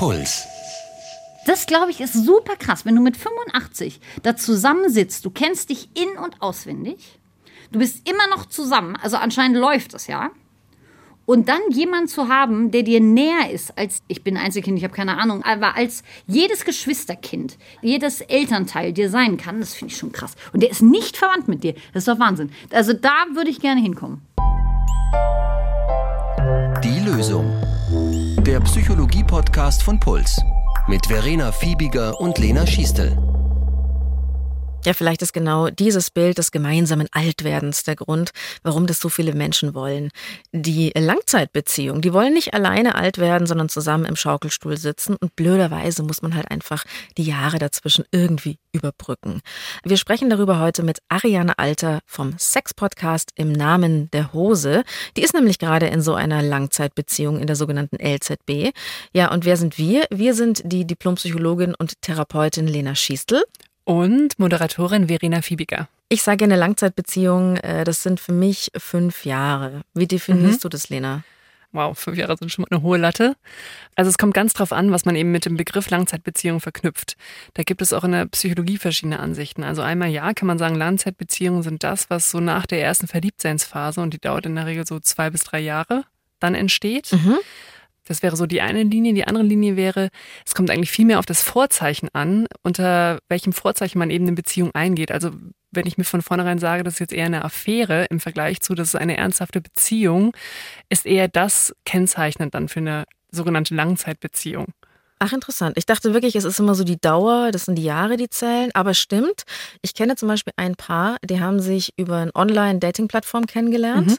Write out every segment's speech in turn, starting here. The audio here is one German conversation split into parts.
Puls. Das, glaube ich, ist super krass, wenn du mit 85 da zusammensitzt. Du kennst dich in- und auswendig. Du bist immer noch zusammen. Also anscheinend läuft es ja. Und dann jemanden zu haben, der dir näher ist als ich bin Einzelkind, ich habe keine Ahnung, aber als jedes Geschwisterkind, jedes Elternteil dir sein kann, das finde ich schon krass. Und der ist nicht verwandt mit dir. Das ist doch Wahnsinn. Also da würde ich gerne hinkommen. Die Lösung. Der Psychologie-Podcast von Puls. Mit Verena Fiebiger und Lena Schiestel. Ja, vielleicht ist genau dieses Bild des gemeinsamen Altwerdens der Grund, warum das so viele Menschen wollen. Die Langzeitbeziehung, die wollen nicht alleine alt werden, sondern zusammen im Schaukelstuhl sitzen und blöderweise muss man halt einfach die Jahre dazwischen irgendwie überbrücken. Wir sprechen darüber heute mit Ariane Alter vom Sex-Podcast im Namen der Hose. Die ist nämlich gerade in so einer Langzeitbeziehung in der sogenannten LZB. Ja, und wer sind wir? Wir sind die Diplompsychologin und Therapeutin Lena Schiestel und Moderatorin Verena Fiebiger. Ich sage eine Langzeitbeziehung, äh, das sind für mich fünf Jahre. Wie definierst mhm. du das, Lena? Wow, fünf Jahre sind schon mal eine hohe Latte. Also es kommt ganz drauf an, was man eben mit dem Begriff Langzeitbeziehung verknüpft. Da gibt es auch in der Psychologie verschiedene Ansichten. Also einmal ja, kann man sagen, Langzeitbeziehungen sind das, was so nach der ersten Verliebtseinsphase, und die dauert in der Regel so zwei bis drei Jahre, dann entsteht. Mhm. Das wäre so die eine Linie. Die andere Linie wäre, es kommt eigentlich viel mehr auf das Vorzeichen an, unter welchem Vorzeichen man eben eine Beziehung eingeht. Also wenn ich mir von vornherein sage, das ist jetzt eher eine Affäre im Vergleich zu, das ist eine ernsthafte Beziehung, ist eher das kennzeichnend dann für eine sogenannte Langzeitbeziehung. Ach, interessant. Ich dachte wirklich, es ist immer so die Dauer, das sind die Jahre, die zählen. Aber stimmt, ich kenne zum Beispiel ein Paar, die haben sich über eine Online-Dating-Plattform kennengelernt. Mhm.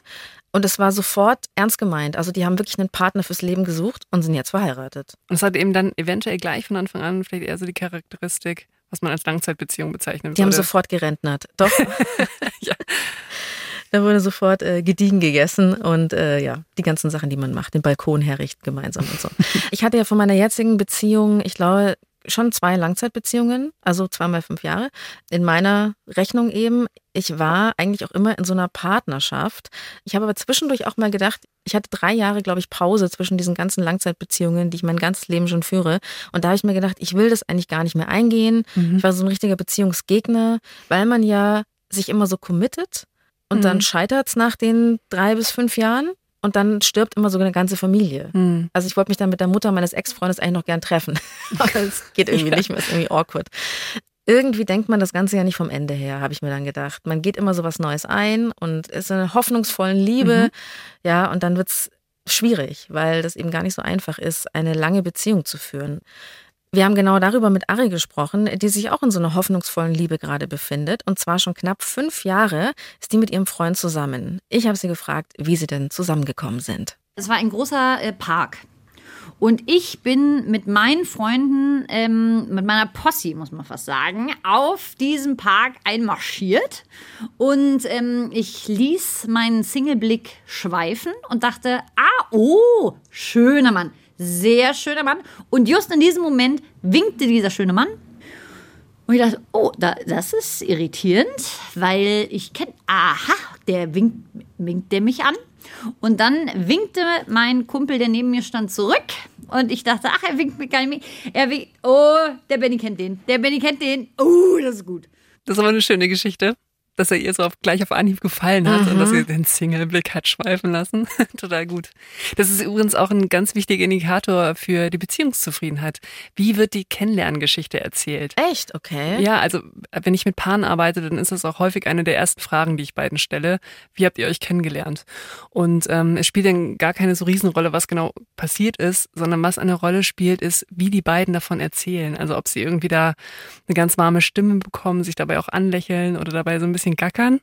Und es war sofort ernst gemeint. Also die haben wirklich einen Partner fürs Leben gesucht und sind jetzt verheiratet. Und es hat eben dann eventuell gleich von Anfang an vielleicht eher so die Charakteristik, was man als Langzeitbeziehung bezeichnet. Die würde. haben sofort gerentnert. Doch. ja. Da wurde sofort äh, gediegen gegessen und äh, ja, die ganzen Sachen, die man macht, den Balkon herrichten gemeinsam und so. Ich hatte ja von meiner jetzigen Beziehung, ich glaube, schon zwei Langzeitbeziehungen, also zweimal fünf Jahre. In meiner Rechnung eben, ich war eigentlich auch immer in so einer Partnerschaft. Ich habe aber zwischendurch auch mal gedacht, ich hatte drei Jahre, glaube ich, Pause zwischen diesen ganzen Langzeitbeziehungen, die ich mein ganzes Leben schon führe. Und da habe ich mir gedacht, ich will das eigentlich gar nicht mehr eingehen. Mhm. Ich war so ein richtiger Beziehungsgegner, weil man ja sich immer so committet und mhm. dann scheitert es nach den drei bis fünf Jahren und dann stirbt immer so eine ganze Familie. Mhm. Also ich wollte mich dann mit der Mutter meines Ex-Freundes eigentlich noch gern treffen. Aber es geht irgendwie ja. nicht mehr, ist irgendwie awkward. Irgendwie denkt man das Ganze ja nicht vom Ende her, habe ich mir dann gedacht. Man geht immer so was Neues ein und ist in einer hoffnungsvollen Liebe. Mhm. Ja, und dann wird's schwierig, weil das eben gar nicht so einfach ist, eine lange Beziehung zu führen. Wir haben genau darüber mit Ari gesprochen, die sich auch in so einer hoffnungsvollen Liebe gerade befindet. Und zwar schon knapp fünf Jahre ist die mit ihrem Freund zusammen. Ich habe sie gefragt, wie sie denn zusammengekommen sind. Es war ein großer äh, Park. Und ich bin mit meinen Freunden, ähm, mit meiner Posse, muss man fast sagen, auf diesem Park einmarschiert. Und ähm, ich ließ meinen Singleblick schweifen und dachte, ah, oh, schöner Mann sehr schöner Mann. Und just in diesem Moment winkte dieser schöne Mann. Und ich dachte, oh, da, das ist irritierend, weil ich kenne, aha, der winkt, winkt der mich an. Und dann winkte mein Kumpel, der neben mir stand, zurück. Und ich dachte, ach, er winkt mir gar nicht mehr. Er winkt, oh, der Benny kennt den. Der Benny kennt den. Oh, das ist gut. Das ist aber eine schöne Geschichte dass er ihr so auf, gleich auf Anhieb gefallen hat mhm. und dass sie den Single-Blick hat schweifen lassen. Total gut. Das ist übrigens auch ein ganz wichtiger Indikator für die Beziehungszufriedenheit. Wie wird die Kennenlerngeschichte erzählt? Echt? Okay. Ja, also wenn ich mit Paaren arbeite, dann ist das auch häufig eine der ersten Fragen, die ich beiden stelle. Wie habt ihr euch kennengelernt? Und ähm, es spielt dann gar keine so Riesenrolle, was genau passiert ist, sondern was eine Rolle spielt, ist, wie die beiden davon erzählen. Also ob sie irgendwie da eine ganz warme Stimme bekommen, sich dabei auch anlächeln oder dabei so ein bisschen bisschen gackern.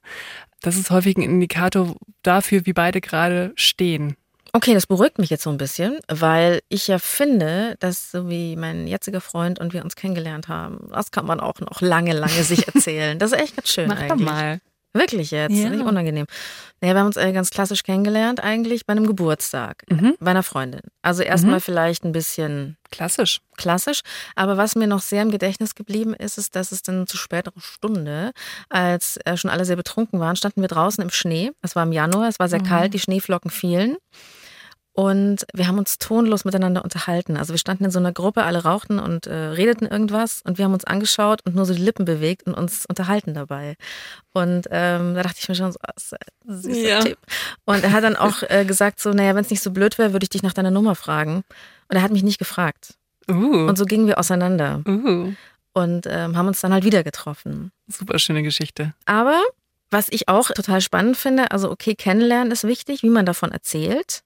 Das ist häufig ein Indikator dafür, wie beide gerade stehen. Okay, das beruhigt mich jetzt so ein bisschen, weil ich ja finde, dass so wie mein jetziger Freund und wir uns kennengelernt haben, das kann man auch noch lange, lange sich erzählen. Das ist echt ganz schön Mach eigentlich. Doch mal. Wirklich jetzt, ja. nicht unangenehm. Naja, wir haben uns äh, ganz klassisch kennengelernt, eigentlich bei einem Geburtstag, mhm. bei einer Freundin. Also erstmal mhm. vielleicht ein bisschen klassisch. Klassisch. Aber was mir noch sehr im Gedächtnis geblieben ist, ist, dass es dann zu späterer Stunde, als äh, schon alle sehr betrunken waren, standen wir draußen im Schnee. Es war im Januar, es war sehr mhm. kalt, die Schneeflocken fielen. Und wir haben uns tonlos miteinander unterhalten. Also wir standen in so einer Gruppe, alle rauchten und äh, redeten irgendwas und wir haben uns angeschaut und nur so die Lippen bewegt und uns unterhalten dabei. Und ähm, da dachte ich mir schon so, oh, süßer Ja. Typ. Und er hat dann auch äh, gesagt so, naja, wenn es nicht so blöd wäre, würde ich dich nach deiner Nummer fragen. Und er hat mich nicht gefragt. Uh, Und so gingen wir auseinander uh, und ähm, haben uns dann halt wieder getroffen. super schöne Geschichte. Aber was ich auch total spannend finde, also okay, kennenlernen ist wichtig, wie man davon erzählt.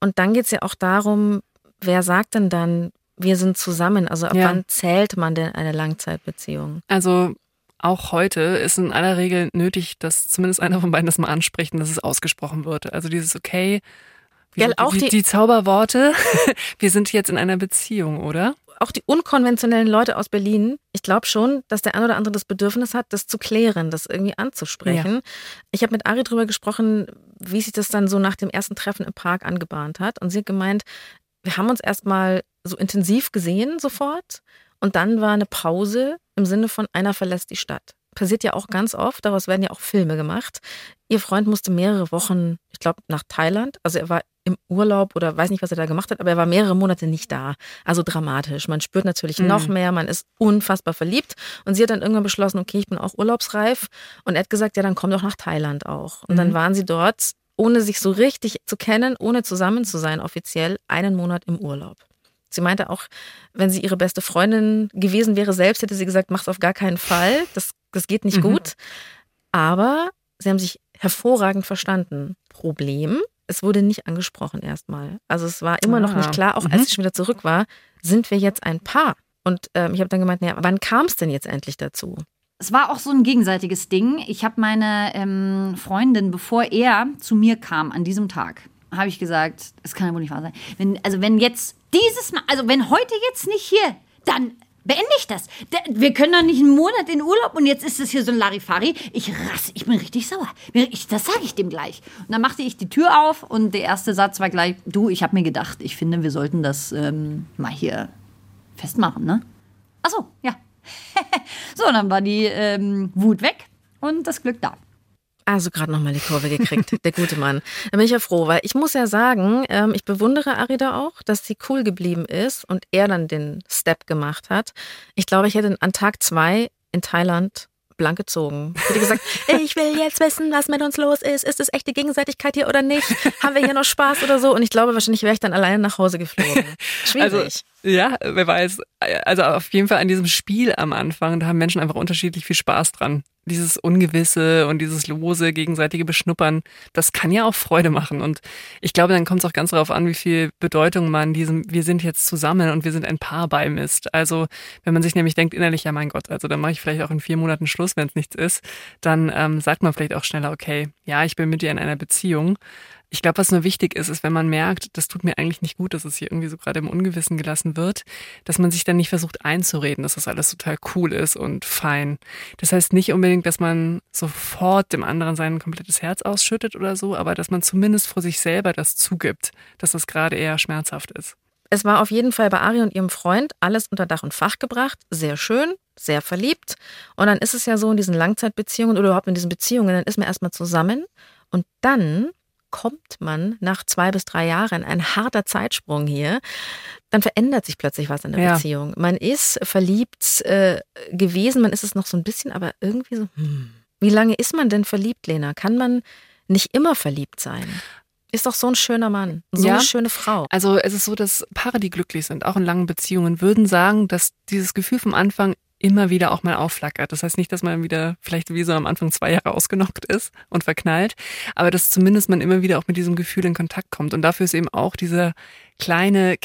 Und dann geht es ja auch darum, wer sagt denn dann, wir sind zusammen? Also ab Ja. wann zählt man denn eine Langzeitbeziehung? Also auch heute ist in aller Regel nötig, dass zumindest einer von beiden das mal anspricht und dass es ausgesprochen wird. Also dieses okay, wie sind auch die, die- die Zauberworte, wir sind jetzt in einer Beziehung, oder? Auch die unkonventionellen Leute aus Berlin, ich glaube schon, dass der ein oder andere das Bedürfnis hat, das zu klären, das irgendwie anzusprechen. Ich habe mit Ari drüber gesprochen, wie sich das dann so nach dem ersten Treffen im Park angebahnt hat. Und sie hat gemeint, wir haben uns erstmal so intensiv gesehen sofort. Und dann war eine Pause im Sinne von einer verlässt die Stadt. Passiert ja auch ganz oft, daraus werden ja auch Filme gemacht. Ihr Freund musste mehrere Wochen, ich glaube, nach Thailand. Also er war im Urlaub oder weiß nicht, was er da gemacht hat, aber er war mehrere Monate nicht da. Also dramatisch. Man spürt natürlich Mhm. noch mehr, man ist unfassbar verliebt. Und sie hat dann irgendwann beschlossen, okay, ich bin auch urlaubsreif. Und er hat gesagt, ja, dann komm doch nach Thailand auch. Und dann Mhm. waren sie dort, ohne sich so richtig zu kennen, ohne zusammen zu sein, offiziell einen Monat im Urlaub. Sie meinte auch, wenn sie ihre beste Freundin gewesen wäre selbst, hätte sie gesagt, mach's auf gar keinen Fall. Das, das geht nicht Mhm. gut. Aber sie haben sich hervorragend verstanden. Problem, es wurde nicht angesprochen erstmal. Also es war immer noch Ah. nicht klar, auch Mhm. als ich schon wieder zurück war, sind wir jetzt ein Paar? Und ähm, ich habe dann gemeint, naja, wann kam es denn jetzt endlich dazu? Es war auch so ein gegenseitiges Ding. Ich habe meine ähm, Freundin, bevor er zu mir kam an diesem Tag, habe ich gesagt, es kann ja wohl nicht wahr sein. Wenn, also wenn jetzt dieses Mal, also wenn heute jetzt nicht hier, dann beende ich das. Da- Wir können doch nicht einen Monat in Urlaub und jetzt ist es hier so ein Larifari. Ich rasse, ich bin richtig sauer. Das sage ich dem gleich. Und dann machte ich die Tür auf und der erste Satz war gleich, du, ich habe mir gedacht, ich finde, wir sollten das ähm, mal hier festmachen, ne? Ach so, ja. so, dann war die ähm, Wut weg und das Glück da. Also gerade nochmal die Kurve gekriegt, der gute Mann. Da bin ich ja froh, weil ich muss ja sagen, ähm, ich bewundere Arida auch, dass sie cool geblieben ist und er dann den Step gemacht hat. Ich glaube, ich hätte an Tag zwei in Thailand blank gezogen. Ich hätte gesagt, ich will jetzt wissen, was mit uns los ist. Ist es echte Gegenseitigkeit hier oder nicht? Haben wir hier noch Spaß oder so? Und ich glaube, wahrscheinlich wäre ich dann alleine nach Hause geflogen. Schwierig. Also, ja, wer weiß. Also auf jeden Fall an diesem Spiel am Anfang, da haben Menschen einfach unterschiedlich viel Spaß dran. Dieses Ungewisse und dieses lose, gegenseitige Beschnuppern, das kann ja auch Freude machen. Und ich glaube, dann kommt es auch ganz darauf an, wie viel Bedeutung man diesem Wir sind jetzt zusammen und wir sind ein Paar beimisst. Also wenn man sich nämlich denkt innerlich, ja mein Gott, also dann mache ich vielleicht auch in vier Monaten Schluss, wenn es nichts ist, dann ähm, sagt man vielleicht auch schneller, okay, ja, ich bin mit dir in einer Beziehung. Ich glaube, was nur wichtig ist, ist, wenn man merkt, das tut mir eigentlich nicht gut, dass es hier irgendwie so gerade im Ungewissen gelassen wird, dass man sich dann nicht versucht einzureden, dass das alles total cool ist und fein. Das heißt nicht unbedingt, dass man sofort dem anderen sein komplettes Herz ausschüttet oder so, aber dass man zumindest vor sich selber das zugibt, dass das gerade eher schmerzhaft ist. Es war auf jeden Fall bei Ari und ihrem Freund alles unter Dach und Fach gebracht. Sehr schön, sehr verliebt. Und dann ist es ja so in diesen Langzeitbeziehungen oder überhaupt in diesen Beziehungen, dann ist man erstmal zusammen und dann kommt man nach zwei bis drei Jahren, ein harter Zeitsprung hier, dann verändert sich plötzlich was in der Ja. Beziehung. Man ist verliebt äh, gewesen, man ist es noch so ein bisschen, aber irgendwie so, hm. Wie lange ist man denn verliebt, Lena? Kann man nicht immer verliebt sein? Ist doch so ein schöner Mann, so Ja. eine schöne Frau. Also es ist so, dass Paare, die glücklich sind, auch in langen Beziehungen, würden sagen, dass dieses Gefühl vom Anfang immer wieder auch mal aufflackert. Das heißt nicht, dass man wieder vielleicht wie so am Anfang zwei Jahre ausgenockt ist und verknallt, aber dass zumindest man immer wieder auch mit diesem Gefühl in Kontakt kommt. Und dafür ist eben auch dieser kleine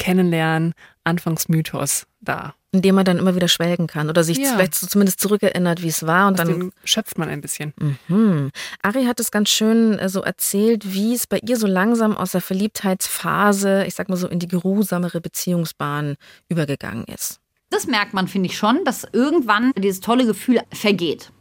Kennenlernen-Anfangsmythos da. in dem man dann immer wieder schwelgen kann oder sich Ja. vielleicht so zumindest zurückerinnert, wie es war. Und Aus dann, schöpft man ein bisschen. mhm. Ari hat es ganz schön äh, so erzählt, wie es bei ihr so langsam aus der Verliebtheitsphase, ich sag mal so, in die geruhsamere Beziehungsbahn übergegangen ist. Das merkt man, finde ich schon, dass irgendwann dieses tolle Gefühl vergeht.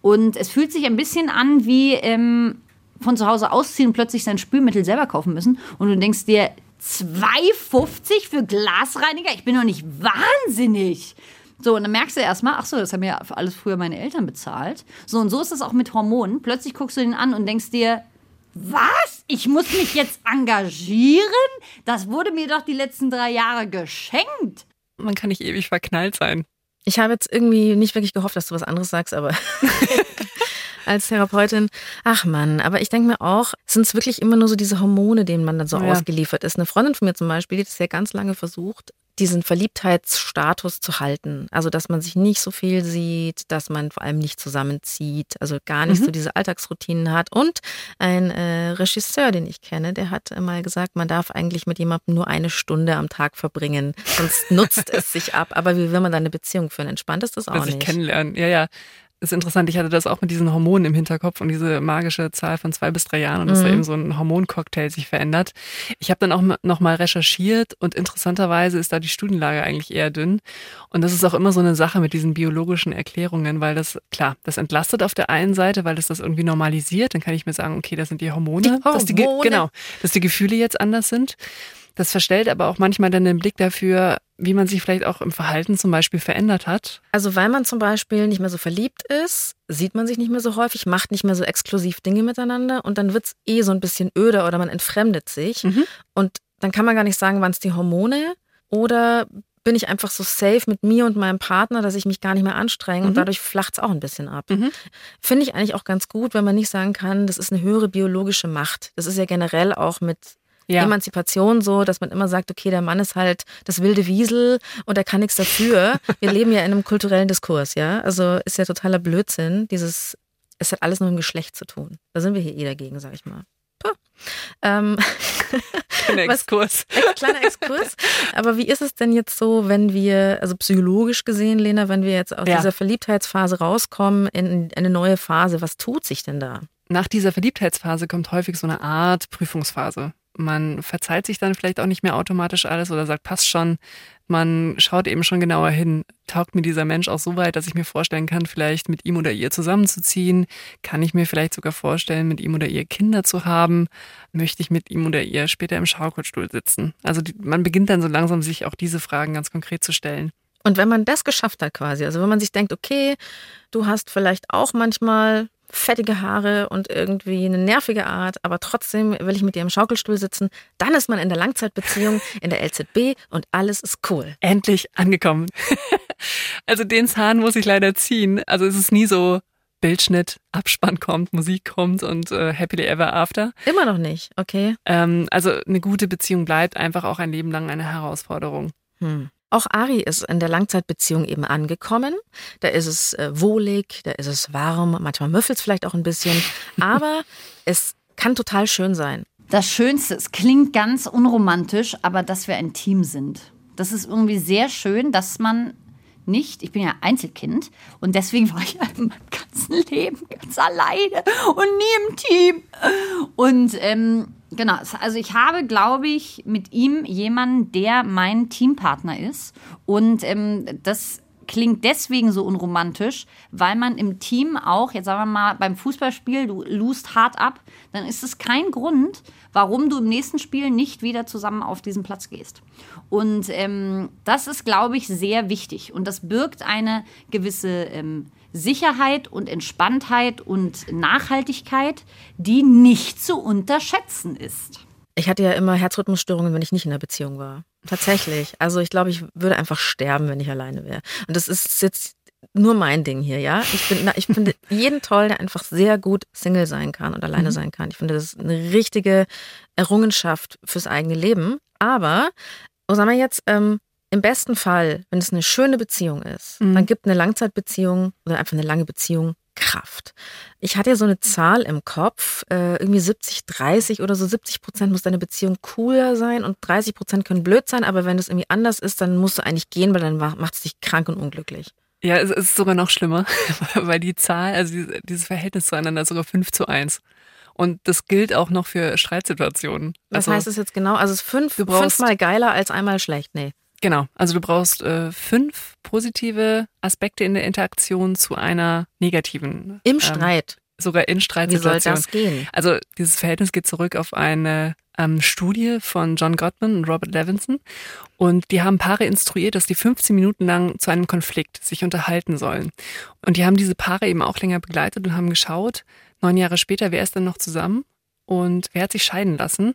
Und es fühlt sich ein bisschen an wie ähm, von zu Hause ausziehen und plötzlich sein Spülmittel selber kaufen müssen. Und du denkst dir, 2,50 für Glasreiniger? Ich bin doch nicht wahnsinnig. So, und dann merkst du erstmal, ach so, das haben ja alles früher meine Eltern bezahlt. So, und so ist es auch mit Hormonen. Plötzlich guckst du den an und denkst dir, Was? Ich muss mich jetzt engagieren? Das wurde mir doch die letzten drei Jahre geschenkt. Man kann nicht ewig verknallt sein. Ich habe jetzt irgendwie nicht wirklich gehofft, dass du was anderes sagst, aber als Therapeutin, ach Mann, aber ich denke mir auch, sind es wirklich immer nur so diese Hormone, denen man dann so ja. ausgeliefert ist. Eine Freundin von mir zum Beispiel, die hat es ja ganz lange versucht, diesen Verliebtheitsstatus zu halten. Also, dass man sich nicht so viel sieht, dass man vor allem nicht zusammenzieht, also gar nicht mhm. so diese Alltagsroutinen hat. Und ein äh, Regisseur, den ich kenne, der hat mal gesagt, man darf eigentlich mit jemandem nur eine Stunde am Tag verbringen, sonst nutzt es sich ab. Aber wie will man dann eine Beziehung führen? Entspannt ist das auch das nicht. kennenlernen, ja, ja ist interessant, ich hatte das auch mit diesen Hormonen im Hinterkopf und diese magische Zahl von zwei bis drei Jahren und dass da mhm. eben so ein Hormoncocktail sich verändert. Ich habe dann auch nochmal recherchiert und interessanterweise ist da die Studienlage eigentlich eher dünn. Und das ist auch immer so eine Sache mit diesen biologischen Erklärungen, weil das, klar, das entlastet auf der einen Seite, weil das das irgendwie normalisiert. Dann kann ich mir sagen, okay, das sind die Hormone, die Hormone. Dass die, genau, dass die Gefühle jetzt anders sind. Das verstellt aber auch manchmal dann den Blick dafür, wie man sich vielleicht auch im Verhalten zum Beispiel verändert hat. Also weil man zum Beispiel nicht mehr so verliebt ist, sieht man sich nicht mehr so häufig, macht nicht mehr so exklusiv Dinge miteinander und dann wird es eh so ein bisschen öder oder man entfremdet sich. Mhm. Und dann kann man gar nicht sagen, waren es die Hormone oder bin ich einfach so safe mit mir und meinem Partner, dass ich mich gar nicht mehr anstrenge mhm. und dadurch flacht es auch ein bisschen ab. Mhm. Finde ich eigentlich auch ganz gut, wenn man nicht sagen kann, das ist eine höhere biologische Macht. Das ist ja generell auch mit ja. Emanzipation so, dass man immer sagt, okay, der Mann ist halt das wilde Wiesel und er kann nichts dafür. Wir leben ja in einem kulturellen Diskurs, ja. Also ist ja totaler Blödsinn, dieses, es hat alles nur mit dem Geschlecht zu tun. Da sind wir hier eh dagegen, sag ich mal. Puh. Ähm, kleiner Exkurs. Was, kleiner Exkurs. Aber wie ist es denn jetzt so, wenn wir, also psychologisch gesehen, Lena, wenn wir jetzt aus ja. dieser Verliebtheitsphase rauskommen in eine neue Phase, was tut sich denn da? Nach dieser Verliebtheitsphase kommt häufig so eine Art Prüfungsphase. Man verzeiht sich dann vielleicht auch nicht mehr automatisch alles oder sagt, passt schon. Man schaut eben schon genauer hin. Taugt mir dieser Mensch auch so weit, dass ich mir vorstellen kann, vielleicht mit ihm oder ihr zusammenzuziehen? Kann ich mir vielleicht sogar vorstellen, mit ihm oder ihr Kinder zu haben? Möchte ich mit ihm oder ihr später im Schaukelstuhl sitzen? Also die, man beginnt dann so langsam, sich auch diese Fragen ganz konkret zu stellen. Und wenn man das geschafft hat quasi, also wenn man sich denkt, okay, du hast vielleicht auch manchmal fettige Haare und irgendwie eine nervige Art, aber trotzdem will ich mit dir im Schaukelstuhl sitzen, dann ist man in der Langzeitbeziehung in der LZB und alles ist cool. Endlich angekommen. also den Zahn muss ich leider ziehen. Also es ist nie so Bildschnitt, Abspann kommt, Musik kommt und äh, Happily Ever After. Immer noch nicht, okay. Ähm, also eine gute Beziehung bleibt einfach auch ein Leben lang eine Herausforderung. Hm. Auch Ari ist in der Langzeitbeziehung eben angekommen. Da ist es äh, wohlig, da ist es warm, manchmal müffelt es vielleicht auch ein bisschen, aber es kann total schön sein. Das Schönste, es klingt ganz unromantisch, aber dass wir ein Team sind. Das ist irgendwie sehr schön, dass man nicht, ich bin ja Einzelkind und deswegen war ich ja in meinem ganzen Leben ganz alleine und nie im Team. Und ähm, Genau, also ich habe, glaube ich, mit ihm jemanden, der mein Teampartner ist. Und ähm, das klingt deswegen so unromantisch, weil man im Team auch, jetzt sagen wir mal, beim Fußballspiel, du lust hart ab, dann ist es kein Grund, warum du im nächsten Spiel nicht wieder zusammen auf diesen Platz gehst. Und ähm, das ist, glaube ich, sehr wichtig. Und das birgt eine gewisse ähm, Sicherheit und Entspanntheit und Nachhaltigkeit, die nicht zu unterschätzen ist. Ich hatte ja immer Herzrhythmusstörungen, wenn ich nicht in der Beziehung war. Tatsächlich. Also ich glaube, ich würde einfach sterben, wenn ich alleine wäre. Und das ist jetzt nur mein Ding hier, ja. Ich, bin, ich finde jeden toll, der einfach sehr gut Single sein kann und alleine mhm. sein kann. Ich finde, das ist eine richtige Errungenschaft fürs eigene Leben. Aber, was sagen wir jetzt, ähm, im besten Fall, wenn es eine schöne Beziehung ist, mhm. dann gibt eine Langzeitbeziehung oder einfach eine lange Beziehung Kraft. Ich hatte ja so eine Zahl im Kopf, äh, irgendwie 70, 30 oder so 70 Prozent muss deine Beziehung cooler sein und 30 Prozent können blöd sein, aber wenn es irgendwie anders ist, dann musst du eigentlich gehen, weil dann macht es dich krank und unglücklich. Ja, es ist sogar noch schlimmer, weil die Zahl, also dieses Verhältnis zueinander ist sogar 5 zu 1. Und das gilt auch noch für Streitsituationen. Was also, heißt das jetzt genau? Also es ist fünf, fünfmal geiler als einmal schlecht, nee. Genau, also du brauchst äh, fünf positive Aspekte in der Interaktion zu einer negativen. Im ähm, Streit. Sogar in Streitsituationen. Wie soll das gehen? Also dieses Verhältnis geht zurück auf eine ähm, Studie von John Gottman und Robert Levinson. Und die haben Paare instruiert, dass die 15 Minuten lang zu einem Konflikt sich unterhalten sollen. Und die haben diese Paare eben auch länger begleitet und haben geschaut, neun Jahre später, wer ist denn noch zusammen? und wer hat sich scheiden lassen.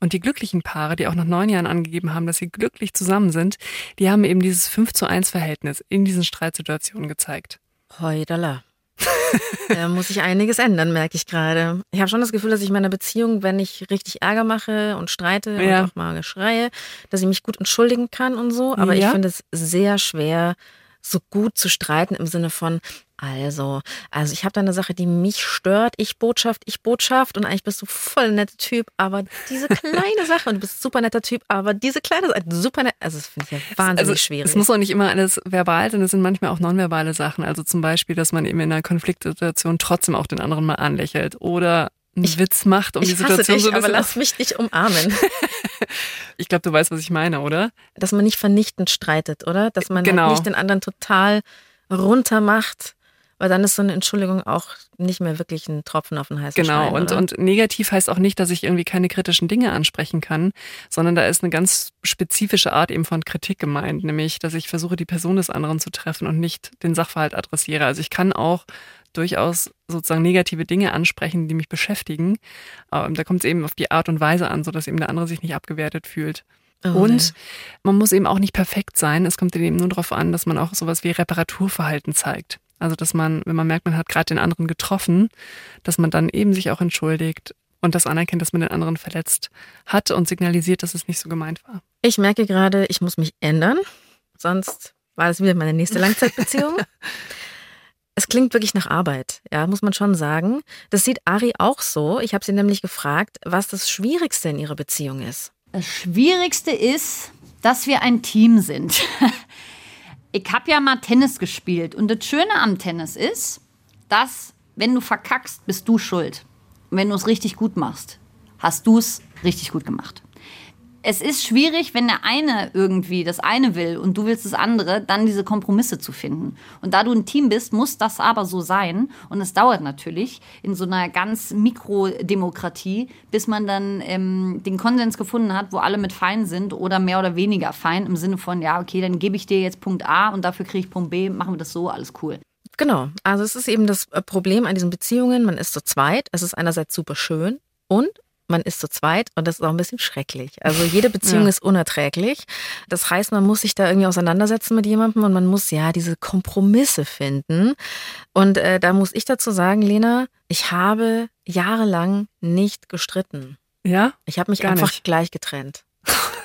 Und die glücklichen Paare, die auch nach neun Jahren angegeben haben, dass sie glücklich zusammen sind, die haben eben dieses 5 zu 1 Verhältnis in diesen Streitsituationen gezeigt. Heudala. da muss ich einiges ändern, merke ich gerade. Ich habe schon das Gefühl, dass ich meine Beziehung, wenn ich richtig Ärger mache und streite Ja. und auch mal schreie, dass ich mich gut entschuldigen kann und so. Aber Ja. ich finde es sehr schwer, so gut zu streiten im Sinne von, also, also ich habe da eine Sache, die mich stört. Ich Botschaft, ich Botschaft und eigentlich bist du voll netter Typ, aber diese kleine Sache und du bist super netter Typ, aber diese kleine Sache, super nett, also das finde ich ja wahnsinnig also, schwierig. Es muss auch nicht immer alles verbal sein, es sind manchmal auch nonverbale Sachen. Also zum Beispiel, dass man eben in einer Konfliktsituation trotzdem auch den anderen mal anlächelt oder einen Ich- Witz macht, um die Situation dich, so ein aber lass mich nicht umarmen. Ich glaube, du weißt, was ich meine, oder? dass man nicht vernichtend streitet, oder? Dass man Genau. halt nicht den anderen total runtermacht, weil dann ist so eine Entschuldigung auch nicht mehr wirklich ein Tropfen auf den heißen Genau. Stein. Und, oder? und negativ heißt auch nicht, dass ich irgendwie keine kritischen Dinge ansprechen kann, sondern da ist eine ganz spezifische Art eben von Kritik gemeint, nämlich, dass ich versuche, die Person des anderen zu treffen und nicht den Sachverhalt adressiere. Also ich kann auch durchaus sozusagen negative Dinge ansprechen, die mich beschäftigen. Aber da kommt es eben auf die Art und Weise an, sodass eben der andere sich nicht abgewertet fühlt. Oh, Und man muss eben auch nicht perfekt sein. Es kommt eben nur darauf an, dass man auch sowas wie Reparaturverhalten zeigt. Also dass man, wenn man merkt, man hat gerade den anderen getroffen, dass man dann eben sich auch entschuldigt und das anerkennt, dass man den anderen verletzt hat und signalisiert, dass es nicht so gemeint war. Ich merke gerade, ich muss mich ändern, sonst war das wieder meine nächste Langzeitbeziehung. es klingt wirklich nach Arbeit, ja, muss man schon sagen. Das sieht Ari auch so. Ich habe sie nämlich gefragt, was das Schwierigste in ihrer Beziehung ist. Das Schwierigste ist, dass wir ein Team sind. Ich habe ja mal Tennis gespielt und das Schöne am Tennis ist, dass wenn du verkackst, bist du schuld. Und wenn du es richtig gut machst, hast du es richtig gut gemacht. Es ist schwierig, wenn der eine irgendwie das eine will und du willst das andere, dann diese Kompromisse zu finden. Und da du ein Team bist, muss das aber so sein. Und es dauert natürlich in so einer ganz Mikrodemokratie, bis man dann ähm, den Konsens gefunden hat, wo alle mit fein sind oder mehr oder weniger fein im Sinne von, ja, okay, dann gebe ich dir jetzt Punkt A und dafür kriege ich Punkt B, machen wir das so, alles cool. Genau. Also es ist eben das äh, Problem an diesen Beziehungen. Man ist zu zweit. Es ist einerseits super schön und man ist zu zweit und das ist auch ein bisschen schrecklich. Also jede Beziehung Ja. ist unerträglich. Das heißt, man muss sich da irgendwie auseinandersetzen mit jemandem und man muss ja diese Kompromisse finden. Und äh, da muss ich dazu sagen, Lena, ich habe jahrelang nicht gestritten. Ja? Ich habe mich Gar einfach nicht. gleich getrennt.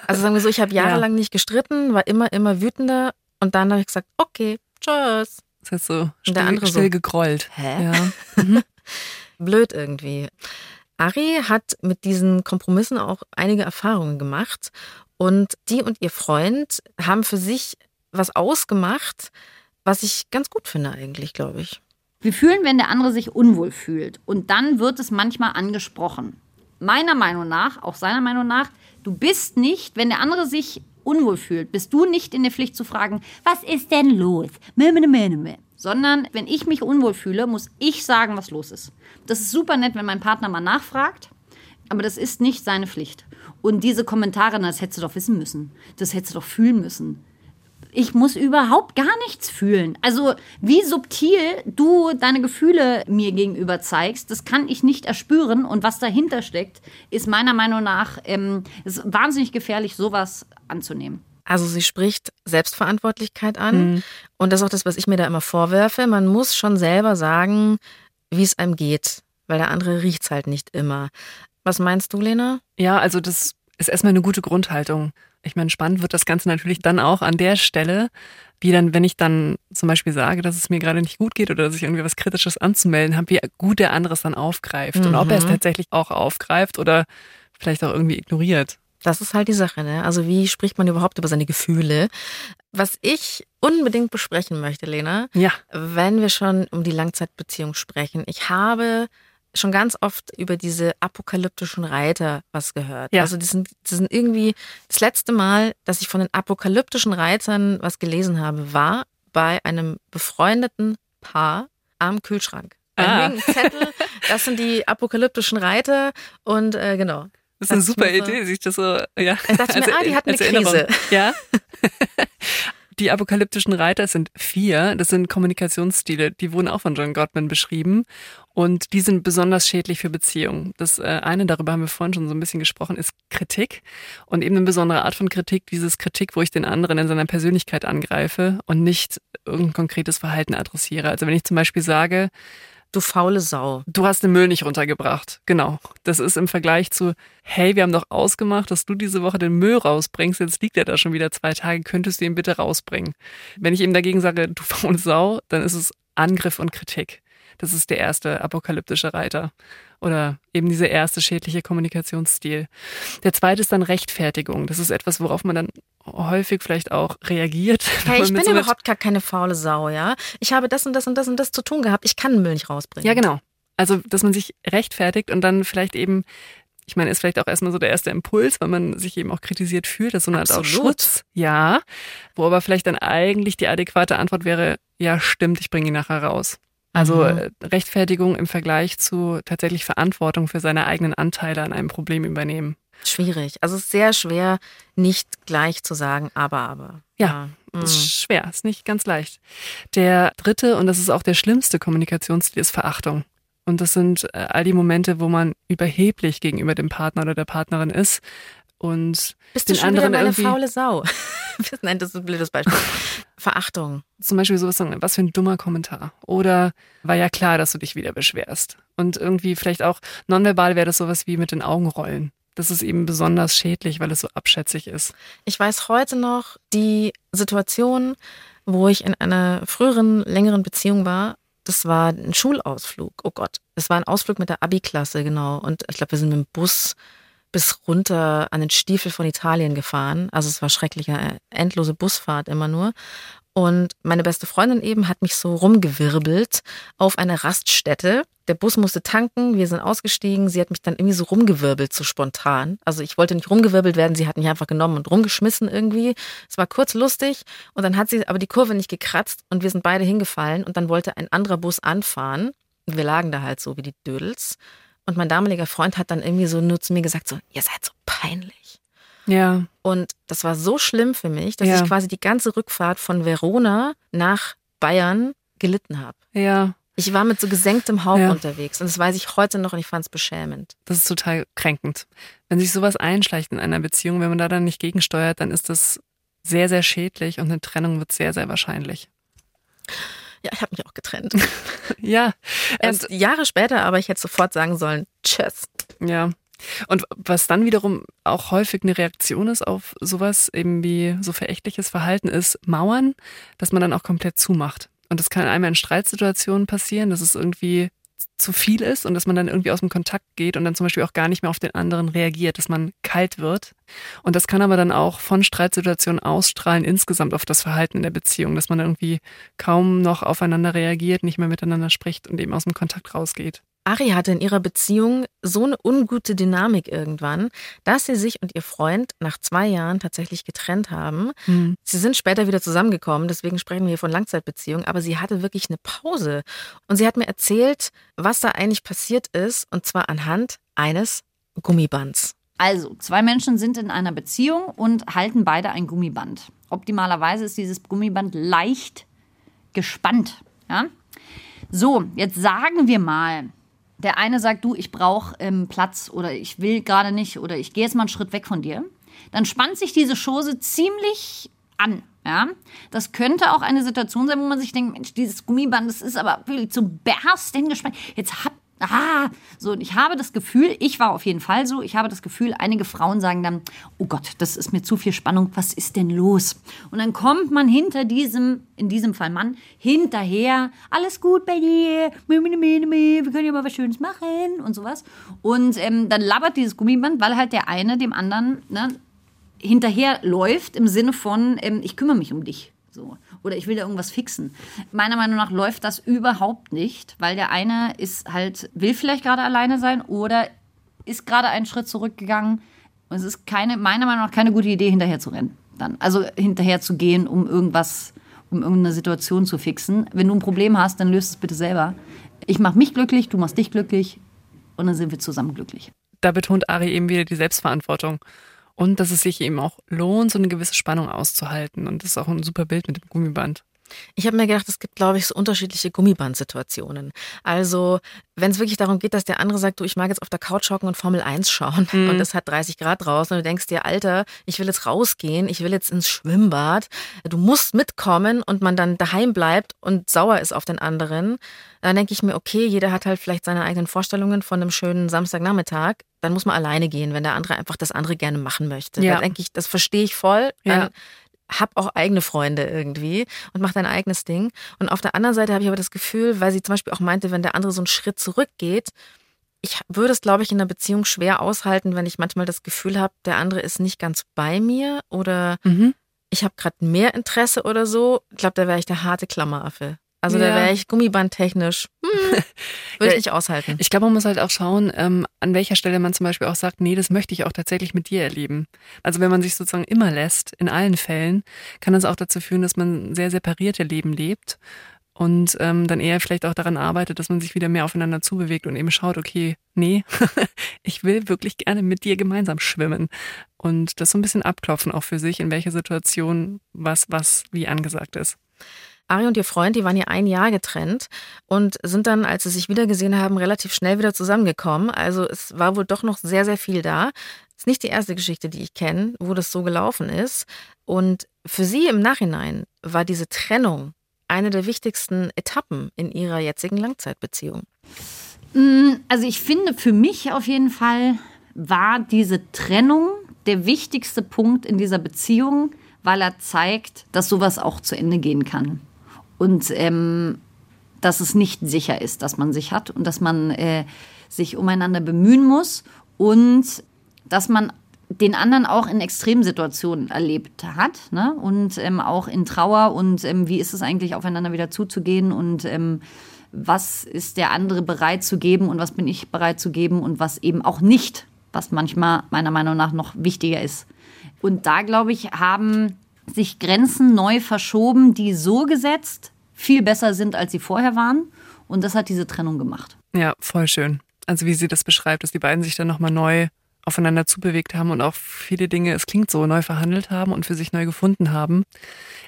Also sagen wir so, ich habe Ja. jahrelang nicht gestritten, war immer, immer wütender und dann habe ich gesagt, okay, tschüss. Das heißt so Und still, der andere so, still gegrollt. Hä? Ja. blöd irgendwie. Ari hat mit diesen Kompromissen auch einige Erfahrungen gemacht und die und ihr Freund haben für sich was ausgemacht, was ich ganz gut finde eigentlich, glaube ich. Wir fühlen, wenn der andere sich unwohl fühlt. Und dann wird es manchmal angesprochen. Meiner Meinung nach, auch seiner Meinung nach, du bist nicht, wenn der andere sich unwohl fühlt, bist du nicht in der Pflicht zu fragen, was ist denn los? Meh, meh, meh, meh. Sondern, wenn ich mich unwohl fühle, muss ich sagen, was los ist. Das ist super nett, wenn mein Partner mal nachfragt, aber das ist nicht seine Pflicht. Und diese Kommentare, das hättest du doch wissen müssen. Das hättest du doch fühlen müssen ich muss überhaupt gar nichts fühlen. Also wie subtil du deine Gefühle mir gegenüber zeigst, das kann ich nicht erspüren. Und was dahinter steckt, ist meiner Meinung nach ähm, ist wahnsinnig gefährlich, sowas anzunehmen. Also sie spricht Selbstverantwortlichkeit an und das ist auch das, was ich mir da immer vorwerfe. Man muss schon selber sagen, wie es einem geht, weil der andere riecht's halt nicht immer. Was meinst du, Lena? Ja, also das ist erstmal eine gute Grundhaltung. Ich meine, spannend wird das Ganze natürlich dann auch an der Stelle, wie dann, wenn ich dann zum Beispiel sage, dass es mir gerade nicht gut geht oder dass ich irgendwie was Kritisches anzumelden habe, wie gut der andere es dann aufgreift und ob er es Mhm. tatsächlich auch aufgreift oder vielleicht auch irgendwie ignoriert. Das ist halt die Sache, ne? Also wie spricht man überhaupt über seine Gefühle? Was ich unbedingt besprechen möchte, Lena, Ja. wenn wir schon um die Langzeitbeziehung sprechen. Ich habe schon ganz oft über diese apokalyptischen Reiter was gehört. Ja. Also die sind, die sind irgendwie das letzte Mal, dass ich von den apokalyptischen Reitern was gelesen habe, war bei einem befreundeten Paar am Kühlschrank. Ah. Zettel, das sind die apokalyptischen Reiter und äh, genau. Das ist eine ich super Idee, sich das so, ja. Ich dachte mir, ah, die hatten als eine. Krise. Ja. Die apokalyptischen Reiter sind vier. Das sind Kommunikationsstile. Die wurden auch von John Gottman beschrieben. Und die sind besonders schädlich für Beziehungen. Das äh, eine, darüber haben wir vorhin schon so ein bisschen gesprochen, ist Kritik. Und eben eine besondere Art von Kritik, dieses Kritik, wo ich den anderen in seiner Persönlichkeit angreife und nicht irgendein konkretes Verhalten adressiere. Also wenn ich zum Beispiel sage, Du faule Sau. Du hast den Müll nicht runtergebracht. Genau. Das ist im Vergleich zu, hey, wir haben doch ausgemacht, dass du diese Woche den Müll rausbringst. Jetzt liegt er da schon wieder zwei Tage. Könntest du ihn bitte rausbringen? Wenn ich ihm dagegen sage, du faule Sau, dann ist es Angriff und Kritik. Das ist der erste apokalyptische Reiter oder eben dieser erste schädliche Kommunikationsstil. Der zweite ist dann Rechtfertigung. Das ist etwas, worauf man dann häufig vielleicht auch reagiert. Hey, ich bin so überhaupt gar keine faule Sau, ja. Ich habe das und das und das und das zu tun gehabt. Ich kann Müll nicht rausbringen. Ja, genau. Also, dass man sich rechtfertigt und dann vielleicht eben ich meine, ist vielleicht auch erstmal so der erste Impuls, weil man sich eben auch kritisiert fühlt, das ist so eine Art auch Schutz. Ja. Wo aber vielleicht dann eigentlich die adäquate Antwort wäre, ja, stimmt, ich bringe ihn nachher raus. Also mhm. Äh, Rechtfertigung im Vergleich zu tatsächlich Verantwortung für seine eigenen Anteile an einem Problem übernehmen. Schwierig. Also es ist sehr schwer, nicht gleich zu sagen, aber, aber. Ja, ja. ist mhm. schwer, ist nicht ganz leicht. Der dritte, und das ist auch der schlimmste Kommunikationsstil, ist Verachtung. Und das sind äh, all die Momente, wo man überheblich gegenüber dem Partner oder der Partnerin ist und Bist den du schon anderen wieder meine faule Sau? Nein, das ist ein blödes Beispiel. Verachtung. Zum Beispiel sowas sagen, was für ein dummer Kommentar. Oder war ja klar, dass du dich wieder beschwerst. Und irgendwie vielleicht auch nonverbal wäre das sowas wie mit den Augen rollen. Das ist eben besonders schädlich, weil es so abschätzig ist. Ich weiß heute noch die Situation, wo ich in einer früheren, längeren Beziehung war. Das war ein Schulausflug. Oh Gott. Es war ein Ausflug mit der Abi-Klasse, genau. Und ich glaube, wir sind mit dem Bus bis runter an den Stiefel von Italien gefahren. Also es war schreckliche, äh, endlose Busfahrt immer nur. Und meine beste Freundin eben hat mich so rumgewirbelt auf eine Raststätte. Der Bus musste tanken, wir sind ausgestiegen. Sie hat mich dann irgendwie so rumgewirbelt, so spontan. Also ich wollte nicht rumgewirbelt werden, sie hat mich einfach genommen und rumgeschmissen irgendwie. Es war kurz lustig und dann hat sie aber die Kurve nicht gekratzt und wir sind beide hingefallen und dann wollte ein anderer Bus anfahren. Und wir lagen da halt so wie die Dödels. Und mein damaliger Freund hat dann irgendwie so nur zu mir gesagt, so, ihr seid so peinlich. Ja. Und das war so schlimm für mich, dass ja. ich quasi die ganze Rückfahrt von Verona nach Bayern gelitten habe. Ja. Ich war mit so gesenktem Haupt ja. unterwegs und das weiß ich heute noch und ich fand es beschämend. Das ist total kränkend. Wenn sich sowas einschleicht in einer Beziehung, wenn man da dann nicht gegensteuert, dann ist das sehr, sehr schädlich und eine Trennung wird sehr, sehr wahrscheinlich. Ja, ich habe mich auch getrennt. ja. Erst Jahre später, aber ich hätte sofort sagen sollen, tschüss. Ja. Und was dann wiederum auch häufig eine Reaktion ist auf sowas, eben wie so verächtliches Verhalten ist, Mauern, dass man dann auch komplett zumacht. Und das kann einmal in Streitsituationen passieren, dass es irgendwie zu viel ist und dass man dann irgendwie aus dem Kontakt geht und dann zum Beispiel auch gar nicht mehr auf den anderen reagiert, dass man kalt wird. Und das kann aber dann auch von Streitsituationen ausstrahlen insgesamt auf das Verhalten in der Beziehung, dass man irgendwie kaum noch aufeinander reagiert, nicht mehr miteinander spricht und eben aus dem Kontakt rausgeht. Ari hatte in ihrer Beziehung so eine ungute Dynamik irgendwann, dass sie sich und ihr Freund nach zwei Jahren tatsächlich getrennt haben. Mhm. Sie sind später wieder zusammengekommen, deswegen sprechen wir hier von Langzeitbeziehung, aber sie hatte wirklich eine Pause. Und sie hat mir erzählt, was da eigentlich passiert ist, und zwar anhand eines Gummibands. Also, zwei Menschen sind in einer Beziehung und halten beide ein Gummiband. Optimalerweise ist dieses Gummiband leicht gespannt. Ja? So, jetzt sagen wir mal, der eine sagt, du, ich brauche ähm, Platz oder ich will gerade nicht oder ich gehe jetzt mal einen Schritt weg von dir, dann spannt sich diese Chose ziemlich an. Ja, das könnte auch eine Situation sein, wo man sich denkt, Mensch, dieses Gummiband, das ist aber wirklich zu bersten gespannt. Jetzt hab ah, so, und ich habe das Gefühl, ich war auf jeden Fall so, ich habe das Gefühl, einige Frauen sagen dann, oh Gott, das ist mir zu viel Spannung, was ist denn los? Und dann kommt man hinter diesem, in diesem Fall Mann, hinterher, alles gut bei dir, wir können ja mal was Schönes machen und sowas. Und ähm, dann labert dieses Gummiband, weil halt der eine dem anderen ne, hinterher läuft im Sinne von, ähm, ich kümmere mich um dich. So oder ich will da irgendwas fixen. Meiner Meinung nach läuft das überhaupt nicht, weil der eine ist halt, will vielleicht gerade alleine sein oder ist gerade einen Schritt zurückgegangen. Und es ist keine, meiner Meinung nach keine gute Idee, hinterher zu rennen. Dann. Also hinterher zu gehen, um irgendwas, um irgendeine Situation zu fixen. Wenn du ein Problem hast, dann löst es bitte selber. Ich mache mich glücklich, du machst dich glücklich und dann sind wir zusammen glücklich. Da betont Ari eben wieder die Selbstverantwortung. Und dass es sich eben auch lohnt, so eine gewisse Spannung auszuhalten. Und das ist auch ein super Bild mit dem Gummiband. Ich habe mir gedacht, es gibt, glaube ich, so unterschiedliche Gummibandsituationen. Also, wenn es wirklich darum geht, dass der andere sagt, du, ich mag jetzt auf der Couch hocken und Formel 1 schauen mhm. und es hat 30 Grad draußen und du denkst dir, Alter, ich will jetzt rausgehen, ich will jetzt ins Schwimmbad, du musst mitkommen und man dann daheim bleibt und sauer ist auf den anderen, dann denke ich mir, okay, jeder hat halt vielleicht seine eigenen Vorstellungen von einem schönen Samstagnachmittag, dann muss man alleine gehen, wenn der andere einfach das andere gerne machen möchte. Ja. Da denke ich, das verstehe ich voll. Dann ja hab auch eigene Freunde irgendwie und mach dein eigenes Ding. Und auf der anderen Seite habe ich aber das Gefühl, weil sie zum Beispiel auch meinte, wenn der andere so einen Schritt zurückgeht, ich würde es, glaube ich, in einer Beziehung schwer aushalten, wenn ich manchmal das Gefühl habe, der andere ist nicht ganz bei mir oder mhm. ich habe gerade mehr Interesse oder so. Ich glaube, da wäre ich der harte Klammeraffe. Also ja. da wäre ich gummibandtechnisch, hm, würde ich nicht aushalten. Ich glaube, man muss halt auch schauen, ähm, an welcher Stelle man zum Beispiel auch sagt, nee, das möchte ich auch tatsächlich mit dir erleben. Also wenn man sich sozusagen immer lässt, in allen Fällen, kann das auch dazu führen, dass man sehr separierte Leben lebt und ähm, dann eher vielleicht auch daran arbeitet, dass man sich wieder mehr aufeinander zubewegt und eben schaut, okay, nee, ich will wirklich gerne mit dir gemeinsam schwimmen und das so ein bisschen abklopfen auch für sich, in welcher Situation was, was wie angesagt ist. Ari und ihr Freund, die waren ja ein Jahr getrennt und sind dann, als sie sich wiedergesehen haben, relativ schnell wieder zusammengekommen. Also es war wohl doch noch sehr, sehr viel da. Ist nicht die erste Geschichte, die ich kenne, wo das so gelaufen ist. Und für sie im Nachhinein war diese Trennung eine der wichtigsten Etappen in ihrer jetzigen Langzeitbeziehung. Mm, also ich finde, für mich auf jeden Fall war diese Trennung der wichtigste Punkt in dieser Beziehung, weil er zeigt, dass sowas auch zu Ende gehen kann und ähm, dass es nicht sicher ist, dass man sich hat und dass man äh, sich umeinander bemühen muss und dass man den anderen auch in Extremsituationen erlebt hat ne? und ähm, auch in Trauer und ähm, wie ist es eigentlich aufeinander wieder zuzugehen und ähm, was ist der andere bereit zu geben und was bin ich bereit zu geben und was eben auch nicht, was manchmal meiner Meinung nach noch wichtiger ist. Und da, glaube ich, haben sich Grenzen neu verschoben, die so gesetzt viel besser sind, als sie vorher waren. Und das hat diese Trennung gemacht. Ja, voll schön. Also wie sie das beschreibt, dass die beiden sich dann nochmal neu aufeinander zubewegt haben und auch viele Dinge, es klingt so, neu verhandelt haben und für sich neu gefunden haben.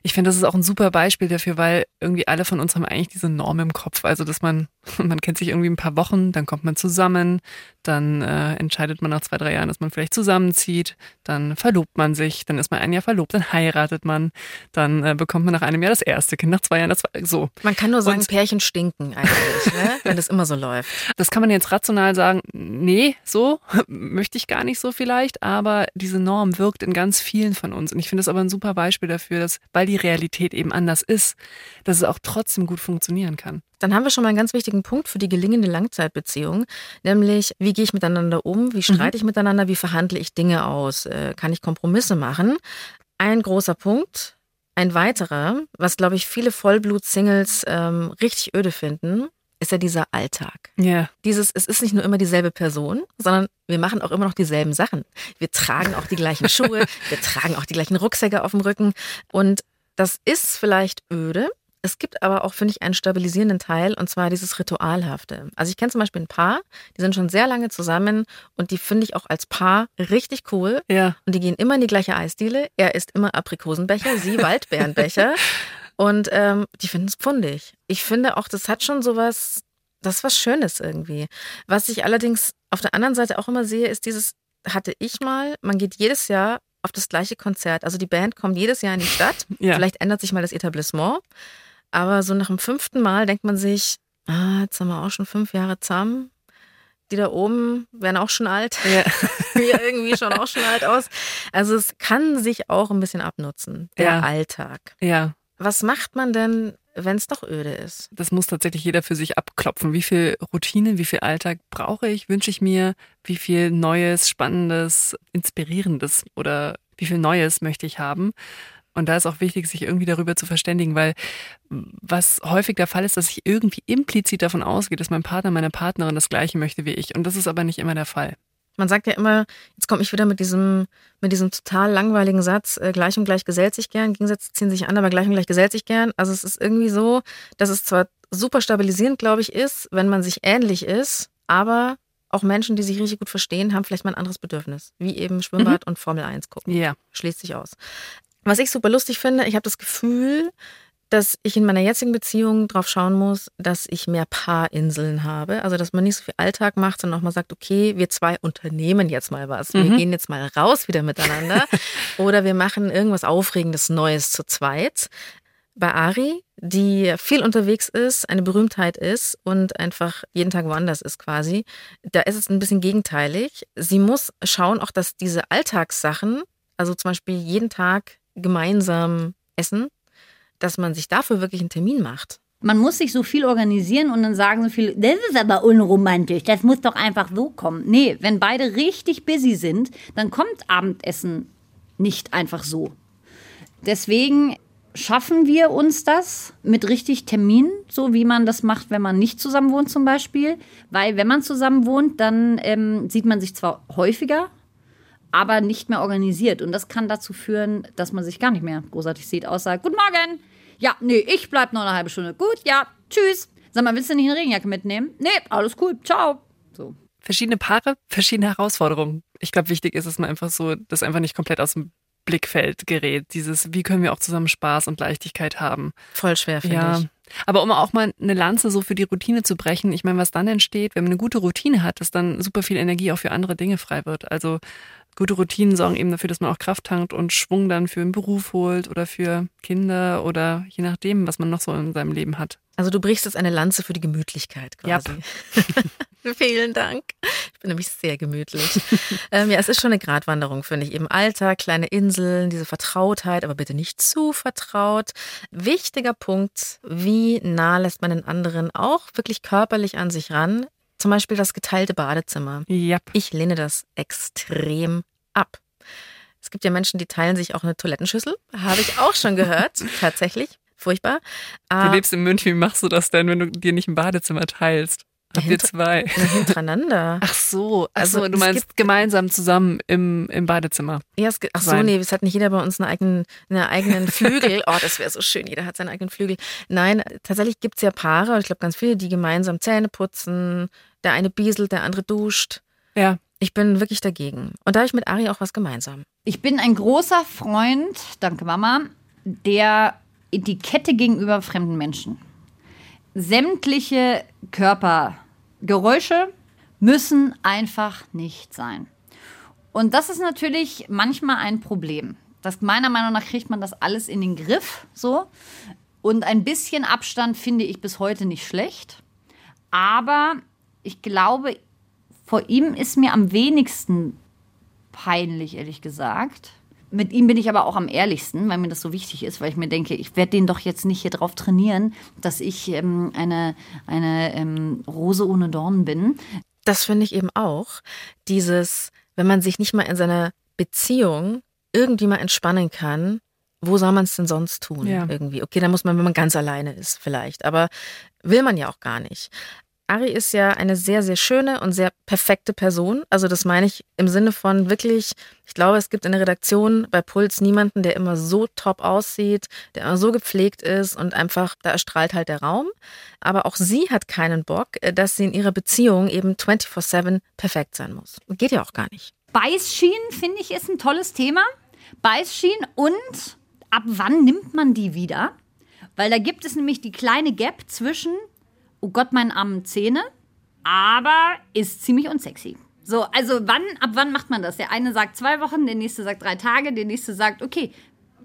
Ich finde, das ist auch ein super Beispiel dafür, weil irgendwie alle von uns haben eigentlich diese Norm im Kopf. Also, dass man, man kennt sich irgendwie ein paar Wochen, dann kommt man zusammen, dann äh, entscheidet man nach zwei, drei Jahren, dass man vielleicht zusammenzieht, dann verlobt man sich, dann ist man ein Jahr verlobt, dann heiratet man, dann äh, bekommt man nach einem Jahr das erste Kind, nach zwei Jahren das zweite, so. Man kann nur sagen, Und, Pärchen stinken eigentlich, ne? wenn das immer so läuft. Das kann man jetzt rational sagen, nee, so möchte ich gar nicht so vielleicht, aber diese Norm wirkt in ganz vielen von uns. Und ich finde es aber ein super Beispiel dafür, dass, weil die Realität eben anders ist, dass es auch trotzdem gut funktionieren kann. Dann haben wir schon mal einen ganz wichtigen Punkt für die gelingende Langzeitbeziehung, nämlich wie gehe ich miteinander um, wie streite mhm. ich miteinander, wie verhandle ich Dinge aus, äh, kann ich Kompromisse machen. Ein großer Punkt. Ein weiterer, was glaube ich viele Vollblut-Singles ähm, richtig öde finden, ist ja dieser Alltag. Ja. Yeah. Dieses, es ist nicht nur immer dieselbe Person, sondern wir machen auch immer noch dieselben Sachen. Wir tragen auch die gleichen Schuhe, wir tragen auch die gleichen Rucksäcke auf dem Rücken. Und das ist vielleicht öde, es gibt aber auch, finde ich, einen stabilisierenden Teil und zwar dieses Ritualhafte. Also ich kenne zum Beispiel ein Paar, die sind schon sehr lange zusammen und die finde ich auch als Paar richtig cool. Ja. Und die gehen immer in die gleiche Eisdiele. Er isst immer Aprikosenbecher, sie Waldbeerenbecher. und ähm, die finden es pfundig. Ich finde auch, das hat schon sowas, das ist was Schönes irgendwie. Was ich allerdings auf der anderen Seite auch immer sehe, ist dieses, hatte ich mal, man geht jedes Jahr auf das gleiche Konzert. Also die Band kommt jedes Jahr in die Stadt. Ja. Vielleicht ändert sich mal das Etablissement. Aber so nach dem fünften Mal denkt man sich, ah, jetzt haben wir auch schon fünf Jahre zusammen. Die da oben werden auch schon alt. Ja. Wir irgendwie schon auch schon alt aus. Also es kann sich auch ein bisschen abnutzen, der ja. Alltag. Ja. Was macht man denn, wenn es doch öde ist? Das muss tatsächlich jeder für sich abklopfen. Wie viel Routine, wie viel Alltag brauche ich, wünsche ich mir? Wie viel Neues, Spannendes, Inspirierendes oder wie viel Neues möchte ich haben? Und da ist auch wichtig, sich irgendwie darüber zu verständigen, weil was häufig der Fall ist, dass ich irgendwie implizit davon ausgehe, dass mein Partner, meine Partnerin das Gleiche möchte wie ich. Und das ist aber nicht immer der Fall. Man sagt ja immer, jetzt komme ich wieder mit diesem, mit diesem total langweiligen Satz, äh, gleich und gleich gesellt sich gern, Gegensätze ziehen sich an, aber gleich und gleich gesellt sich gern. Also es ist irgendwie so, dass es zwar super stabilisierend, glaube ich, ist, wenn man sich ähnlich ist, aber auch Menschen, die sich richtig gut verstehen, haben vielleicht mal ein anderes Bedürfnis, wie eben Schwimmbad mhm. und Formel 1 gucken. Ja. Schließt sich aus. Was ich super lustig finde, ich habe das Gefühl, dass ich in meiner jetzigen Beziehung drauf schauen muss, dass ich mehr Paarinseln habe. Also, dass man nicht so viel Alltag macht, sondern auch mal sagt, okay, wir zwei unternehmen jetzt mal was. Wir Mhm. gehen jetzt mal raus wieder miteinander. Oder wir machen irgendwas Aufregendes Neues zu zweit. Bei Ari, die viel unterwegs ist, eine Berühmtheit ist und einfach jeden Tag woanders ist quasi, da ist es ein bisschen gegenteilig. Sie muss schauen auch, dass diese Alltagssachen, also zum Beispiel jeden Tag gemeinsam essen, dass man sich dafür wirklich einen Termin macht. Man muss sich so viel organisieren und dann sagen so viele, das ist aber unromantisch, das muss doch einfach so kommen. Nee, wenn beide richtig busy sind, dann kommt Abendessen nicht einfach so. Deswegen schaffen wir uns das mit richtig Terminen, so wie man das macht, wenn man nicht zusammen wohnt zum Beispiel. Weil wenn man zusammen wohnt, dann ähm, sieht man sich zwar häufiger, aber nicht mehr organisiert. Und das kann dazu führen, dass man sich gar nicht mehr großartig sieht, außer Guten Morgen. Ja, nee, ich bleib noch eine halbe Stunde. Gut, ja, tschüss. Sag mal, willst du nicht eine Regenjacke mitnehmen? Nee, alles cool, ciao. So. Verschiedene Paare, verschiedene Herausforderungen. Ich glaube, wichtig ist, dass man einfach so, das einfach nicht komplett aus dem Blickfeld gerät. Dieses, wie können wir auch zusammen Spaß und Leichtigkeit haben. Voll schwer, finde Ja. ich. Aber um auch mal eine Lanze so für die Routine zu brechen, ich meine, was dann entsteht, wenn man eine gute Routine hat, dass dann super viel Energie auch für andere Dinge frei wird. Also gute Routinen sorgen eben dafür, dass man auch Kraft tankt und Schwung dann für einen Beruf holt oder für Kinder oder je nachdem, was man noch so in seinem Leben hat. Also du brichst jetzt eine Lanze für die Gemütlichkeit quasi. Vielen Dank. Ich bin nämlich sehr gemütlich. ähm, ja, es ist schon eine Gratwanderung, finde ich. Eben Alltag, kleine Inseln, diese Vertrautheit, aber bitte nicht zu vertraut. Wichtiger Punkt, wie nah lässt man den anderen auch wirklich körperlich an sich ran? Zum Beispiel das geteilte Badezimmer. Ja. Ich lehne das extrem ab. Es gibt ja Menschen, die teilen sich auch eine Toilettenschüssel. Habe ich auch schon gehört. Tatsächlich. Furchtbar. Du Ah, lebst in München, wie machst du das denn, wenn du dir nicht ein Badezimmer teilst? Habt ihr zwei? na, hintereinander. Ach so, Also, also du es meinst gibt- gemeinsam zusammen im, im Badezimmer. Ja, es, ach so, nee, es hat nicht jeder bei uns einen eigenen, einen eigenen Flügel. Oh, das wäre so schön, jeder hat seinen eigenen Flügel. Nein, tatsächlich gibt's ja Paare, und ich glaube ganz viele, die gemeinsam Zähne putzen. Der eine bieselt, der andere duscht. Ja. Ich bin wirklich dagegen. Und da habe ich mit Ari auch was gemeinsam. Ich bin ein großer Freund, danke Mama, der Etikette gegenüber fremden Menschen. Sämtliche Körpergeräusche müssen einfach nicht sein. Und das ist natürlich manchmal ein Problem. Das, meiner Meinung nach kriegt man das alles in den Griff so. Und ein bisschen Abstand finde ich bis heute nicht schlecht. Aber ich glaube, vor ihm ist mir am wenigsten peinlich, ehrlich gesagt. Mit ihm bin ich aber auch am ehrlichsten, weil mir das so wichtig ist, weil ich mir denke, ich werde den doch jetzt nicht hier drauf trainieren, dass ich ähm, eine, eine ähm, Rose ohne Dornen bin. Das finde ich eben auch. Dieses, wenn man sich nicht mal in seiner Beziehung irgendwie mal entspannen kann, wo soll man es denn sonst tun? Ja. Irgendwie. Okay, dann muss man, wenn man ganz alleine ist, vielleicht. Aber will man ja auch gar nicht. Ari ist ja eine sehr, sehr schöne und sehr perfekte Person. Also das meine ich im Sinne von wirklich, ich glaube, es gibt in der Redaktion bei Puls niemanden, der immer so top aussieht, der immer so gepflegt ist und einfach, da erstrahlt halt der Raum. Aber auch sie hat keinen Bock, äh, dass sie in ihrer Beziehung eben 24-7 perfekt sein muss. Geht ja auch gar nicht. Beißschienen, finde ich, ist ein tolles Thema. Beißschienen und ab wann nimmt man die wieder? Weil da gibt es nämlich die kleine Gap zwischen, oh Gott, meine armen Zähne, aber ist ziemlich unsexy. So, also wann, ab wann macht man das? Der eine sagt zwei Wochen, der nächste sagt drei Tage, der nächste sagt, okay,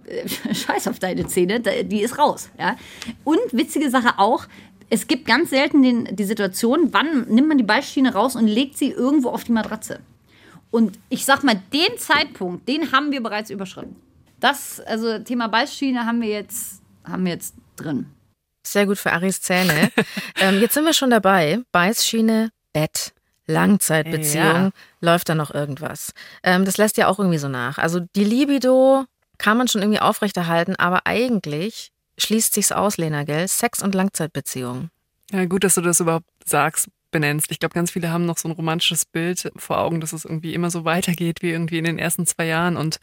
äh, scheiß auf deine Zähne, die ist raus. Ja? Und witzige Sache auch, es gibt ganz selten den, die Situation, wann nimmt man die Beißschiene raus und legt sie irgendwo auf die Matratze. Und ich sag mal, den Zeitpunkt, den haben wir bereits überschritten. Das, also Thema Beißschiene haben wir jetzt, haben wir jetzt drin. Sehr gut für Aris Zähne. ähm, jetzt sind wir schon dabei. Beißschiene, Bett, Langzeitbeziehung. Ja. Läuft da noch irgendwas? Ähm, das lässt ja auch irgendwie so nach. Also die Libido kann man schon irgendwie aufrechterhalten, aber eigentlich schließt sich's aus, Lena, gell? Sex und Langzeitbeziehung. Ja, gut, dass du das überhaupt sagst, benennst. Ich glaube, ganz viele haben noch so ein romantisches Bild vor Augen, dass es irgendwie immer so weitergeht wie irgendwie in den ersten zwei Jahren. Und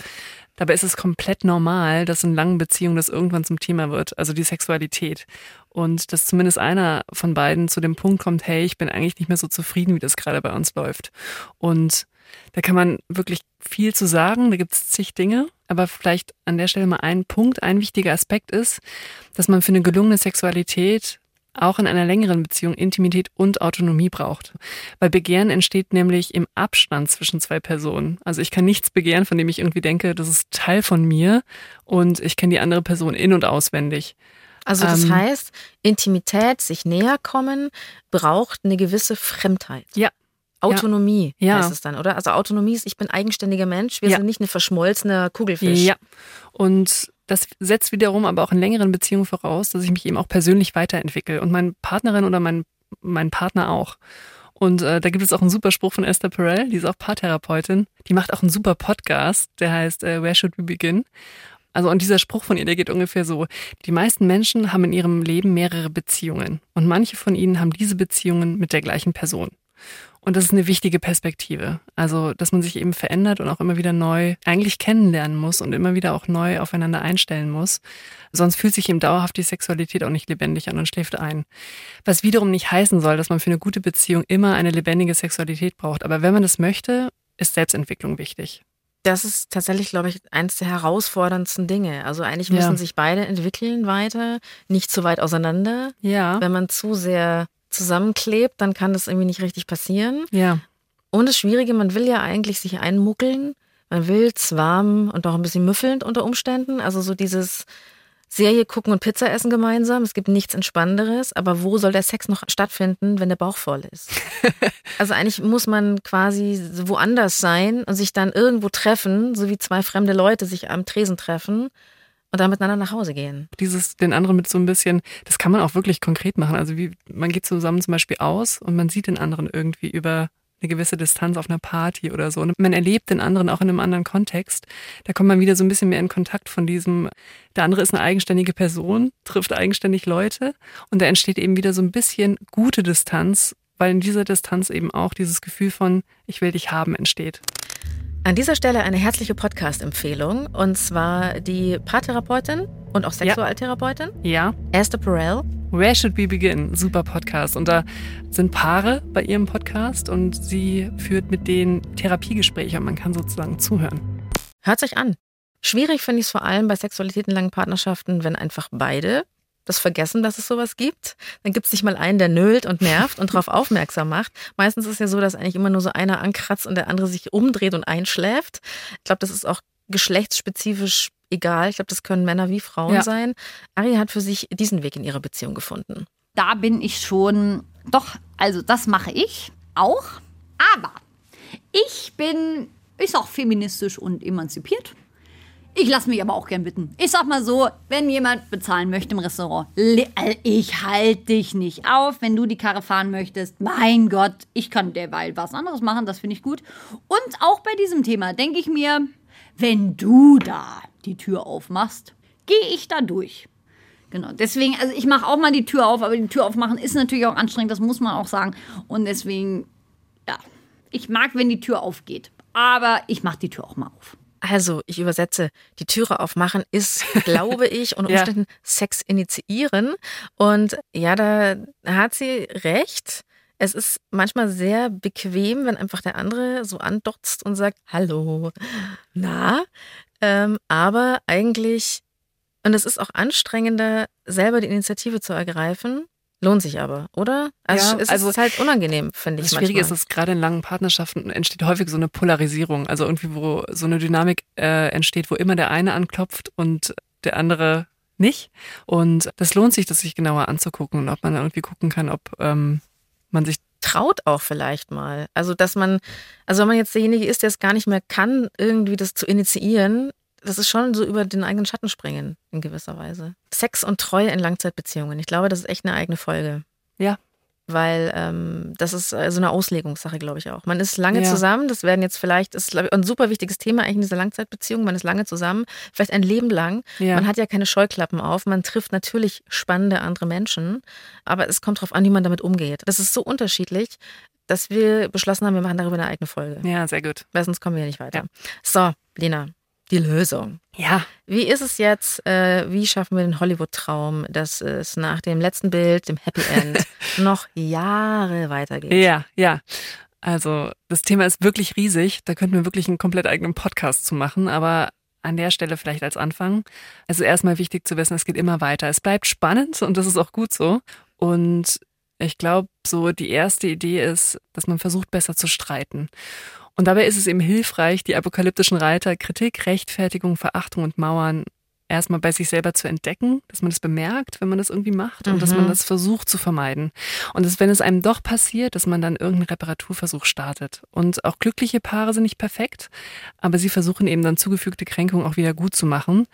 dabei ist es komplett normal, dass in langen Beziehungen das irgendwann zum Thema wird, also die Sexualität. Und dass zumindest einer von beiden zu dem Punkt kommt, hey, ich bin eigentlich nicht mehr so zufrieden, wie das gerade bei uns läuft. Und Da kann man wirklich viel zu sagen, da gibt es zig Dinge, aber vielleicht an der Stelle mal ein Punkt, ein wichtiger Aspekt ist, dass man für eine gelungene Sexualität auch in einer längeren Beziehung Intimität und Autonomie braucht. Weil Begehren entsteht nämlich im Abstand zwischen zwei Personen. Also ich kann nichts begehren, von dem ich irgendwie denke, das ist Teil von mir und ich kenne die andere Person in- und auswendig. Also das Ähm, heißt, Intimität, sich näher kommen, braucht eine gewisse Fremdheit. Ja. Autonomie Ja. heißt es dann, oder? Also Autonomie ist, ich bin eigenständiger Mensch, wir Ja. sind nicht eine verschmolzene Kugelfisch. Ja. Und das setzt wiederum aber auch in längeren Beziehungen voraus, dass ich mich eben auch persönlich weiterentwickle und meine Partnerin oder mein, mein Partner auch. Und äh, da gibt es auch einen super Spruch von Esther Perel, die ist auch Paartherapeutin. Die macht auch einen super Podcast, der heißt äh, Where Should We Begin? Also und dieser Spruch von ihr, der geht ungefähr so, die meisten Menschen haben in ihrem Leben mehrere Beziehungen und manche von ihnen haben diese Beziehungen mit der gleichen Person. Und das ist eine wichtige Perspektive. Also, dass man sich eben verändert und auch immer wieder neu eigentlich kennenlernen muss und immer wieder auch neu aufeinander einstellen muss. Sonst fühlt sich eben dauerhaft die Sexualität auch nicht lebendig an und schläft ein. Was wiederum nicht heißen soll, dass man für eine gute Beziehung immer eine lebendige Sexualität braucht. Aber wenn man das möchte, ist Selbstentwicklung wichtig. Das ist tatsächlich, glaube ich, eines der herausforderndsten Dinge. Also eigentlich Ja. müssen sich beide entwickeln weiter, nicht zu weit auseinander. Ja. Wenn man zu sehr zusammenklebt, dann kann das irgendwie nicht richtig passieren. Ja. Und das Schwierige, man will ja eigentlich sich einmuckeln. Man will warm und auch ein bisschen müffelnd unter Umständen. Also so dieses Serie gucken und Pizza essen gemeinsam. Es gibt nichts Entspannenderes. Aber wo soll der Sex noch stattfinden, wenn der Bauch voll ist? also eigentlich muss man quasi woanders sein und sich dann irgendwo treffen, so wie zwei fremde Leute sich am Tresen treffen und dann miteinander nach Hause gehen. Dieses den anderen mit so ein bisschen, das kann man auch wirklich konkret machen. Also wie man geht zusammen zum Beispiel aus und man sieht den anderen irgendwie über eine gewisse Distanz auf einer Party oder so. Und man erlebt den anderen auch in einem anderen Kontext. Da kommt man wieder so ein bisschen mehr in Kontakt von diesem, der andere ist eine eigenständige Person, trifft eigenständig Leute und da entsteht eben wieder so ein bisschen gute Distanz, weil in dieser Distanz eben auch dieses Gefühl von ich will dich haben entsteht. An dieser Stelle eine herzliche Podcast-Empfehlung und zwar die Paartherapeutin und auch Sexualtherapeutin Ja, Esther Perel. Where Should We Begin? Super Podcast. Und da sind Paare bei ihrem Podcast und sie führt mit denen Therapiegespräche und man kann sozusagen zuhören. Hört sich an. Schwierig finde ich es vor allem bei Sexualität in langen Partnerschaften, wenn einfach beide das vergessen, dass es sowas gibt. Dann gibt es nicht mal einen, der nölt und nervt und darauf aufmerksam macht. Meistens ist es ja so, dass eigentlich immer nur so einer ankratzt und der andere sich umdreht und einschläft. Ich glaube, das ist auch geschlechtsspezifisch egal. Ich glaube, das können Männer wie Frauen Ja. sein. Ari hat für sich diesen Weg in ihrer Beziehung gefunden. da bin ich schon, doch, also das mache ich auch. Aber ich bin, ich sag feministisch und emanzipiert. Ich lasse mich aber auch gern bitten. Ich sag mal so, wenn jemand bezahlen möchte im Restaurant, äh, ich halte dich nicht auf, wenn du die Karre fahren möchtest. Mein Gott, ich kann derweil was anderes machen, das finde ich gut. Und auch bei diesem Thema denke ich mir, wenn du da die Tür aufmachst, gehe ich da durch. Genau, deswegen, also ich mache auch mal die Tür auf, aber die Tür aufmachen ist natürlich auch anstrengend, das muss man auch sagen. Und deswegen, ja, ich mag, wenn die Tür aufgeht. Aber ich mache die Tür auch mal auf. Also, ich übersetze, die Türe aufmachen ist, glaube ich, unter Ja. Umständen Sex initiieren. Und ja, da hat sie recht. Es ist manchmal sehr bequem, wenn einfach der andere so andotzt und sagt, hallo, na. Ähm, aber eigentlich, und es ist auch anstrengender, selber die Initiative zu ergreifen. Lohnt sich aber, oder? Also, Ja, es also ist halt unangenehm, finde ich Das Schwierige manchmal. ist, dass gerade in langen Partnerschaften entsteht häufig so eine Polarisierung. Also irgendwie, wo so eine Dynamik äh, entsteht, wo immer der eine anklopft und der andere nicht. Und das lohnt sich, das sich genauer anzugucken und ob man irgendwie gucken kann, ob ähm, man sich traut auch vielleicht mal. Also, dass man, also wenn man jetzt derjenige ist, der es gar nicht mehr kann, irgendwie das zu initiieren, das ist schon so über den eigenen Schatten springen, in gewisser Weise. Sex und Treue in Langzeitbeziehungen. Ich glaube, das ist echt eine eigene Folge. Ja. Weil ähm, das ist äh, so eine Auslegungssache, glaube ich auch. Man ist lange Ja. zusammen, das werden jetzt vielleicht, ist ich, ein super wichtiges Thema eigentlich in dieser Langzeitbeziehung. Man ist lange zusammen, vielleicht ein Leben lang. Ja. Man hat ja keine Scheuklappen auf, man trifft natürlich spannende andere Menschen, aber es kommt darauf an, wie man damit umgeht. Das ist so unterschiedlich, dass wir beschlossen haben, wir machen darüber eine eigene Folge. Ja, sehr gut. Weil sonst kommen wir nicht weiter. So, Lena, die Lösung. Ja, Wie ist es jetzt, äh, wie schaffen wir den Hollywood-Traum, dass es nach dem letzten Bild, dem Happy End, noch Jahre weitergeht? ja, ja. Also das Thema ist wirklich riesig. Da könnten wir wirklich einen komplett eigenen Podcast zu machen. Aber an der Stelle vielleicht als Anfang. Also erstmal wichtig zu wissen, es geht immer weiter. Es bleibt spannend und das ist auch gut so. Und ich glaube, so die erste Idee ist, dass man versucht, besser zu streiten. Und dabei ist es eben hilfreich, die apokalyptischen Reiter Kritik, Rechtfertigung, Verachtung und Mauern erstmal bei sich selber zu entdecken, dass man das bemerkt, wenn man das irgendwie macht und mhm. dass man mhm. das versucht zu vermeiden. Und dass, wenn es einem doch passiert, dass man dann irgendeinen Reparaturversuch startet. Und auch glückliche Paare sind nicht perfekt, aber sie versuchen eben dann zugefügte Kränkungen auch wieder gut zu machen.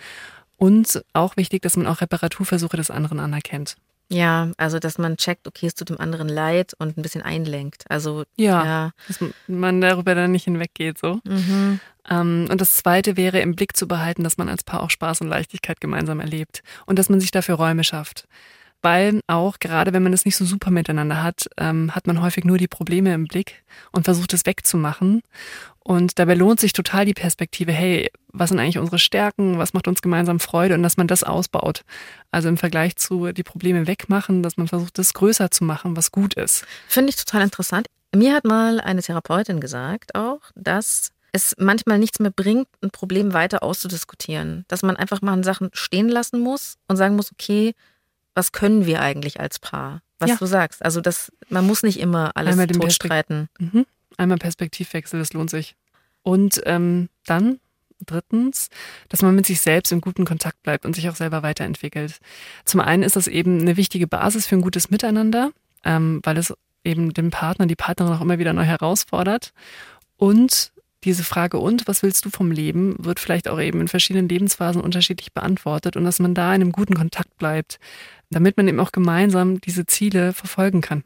Und auch wichtig, dass man auch Reparaturversuche des anderen anerkennt. Ja, also dass man checkt, okay, es tut dem anderen leid und ein bisschen einlenkt. Also ja, ja. dass man darüber dann nicht hinweggeht so. Mhm. Ähm, und das Zweite wäre im Blick zu behalten, dass man als Paar auch Spaß und Leichtigkeit gemeinsam erlebt und dass man sich dafür Räume schafft. Weil auch gerade wenn man es nicht so super miteinander hat, ähm, hat man häufig nur die Probleme im Blick und versucht es wegzumachen. Und dabei lohnt sich total die Perspektive, hey, was sind eigentlich unsere Stärken, was macht uns gemeinsam Freude und dass man das ausbaut. Also im Vergleich zu die Probleme wegmachen, dass man versucht, das größer zu machen, was gut ist. Finde ich total interessant. Mir hat mal eine Therapeutin gesagt auch, dass es manchmal nichts mehr bringt, ein Problem weiter auszudiskutieren. Dass man einfach mal Sachen stehen lassen muss und sagen muss, okay, was können wir eigentlich als Paar? Was ja. du sagst. Also das, man muss nicht immer alles Einmal totstreiten. Mhm. Einmal Perspektivwechsel, das lohnt sich. Und ähm, dann drittens, dass man mit sich selbst in guten Kontakt bleibt und sich auch selber weiterentwickelt. Zum einen ist das eben eine wichtige Basis für ein gutes Miteinander, ähm, weil es eben den Partner, die Partnerin auch immer wieder neu herausfordert. Und diese Frage und, was willst du vom Leben, wird vielleicht auch eben in verschiedenen Lebensphasen unterschiedlich beantwortet und dass man da in einem guten Kontakt bleibt, damit man eben auch gemeinsam diese Ziele verfolgen kann.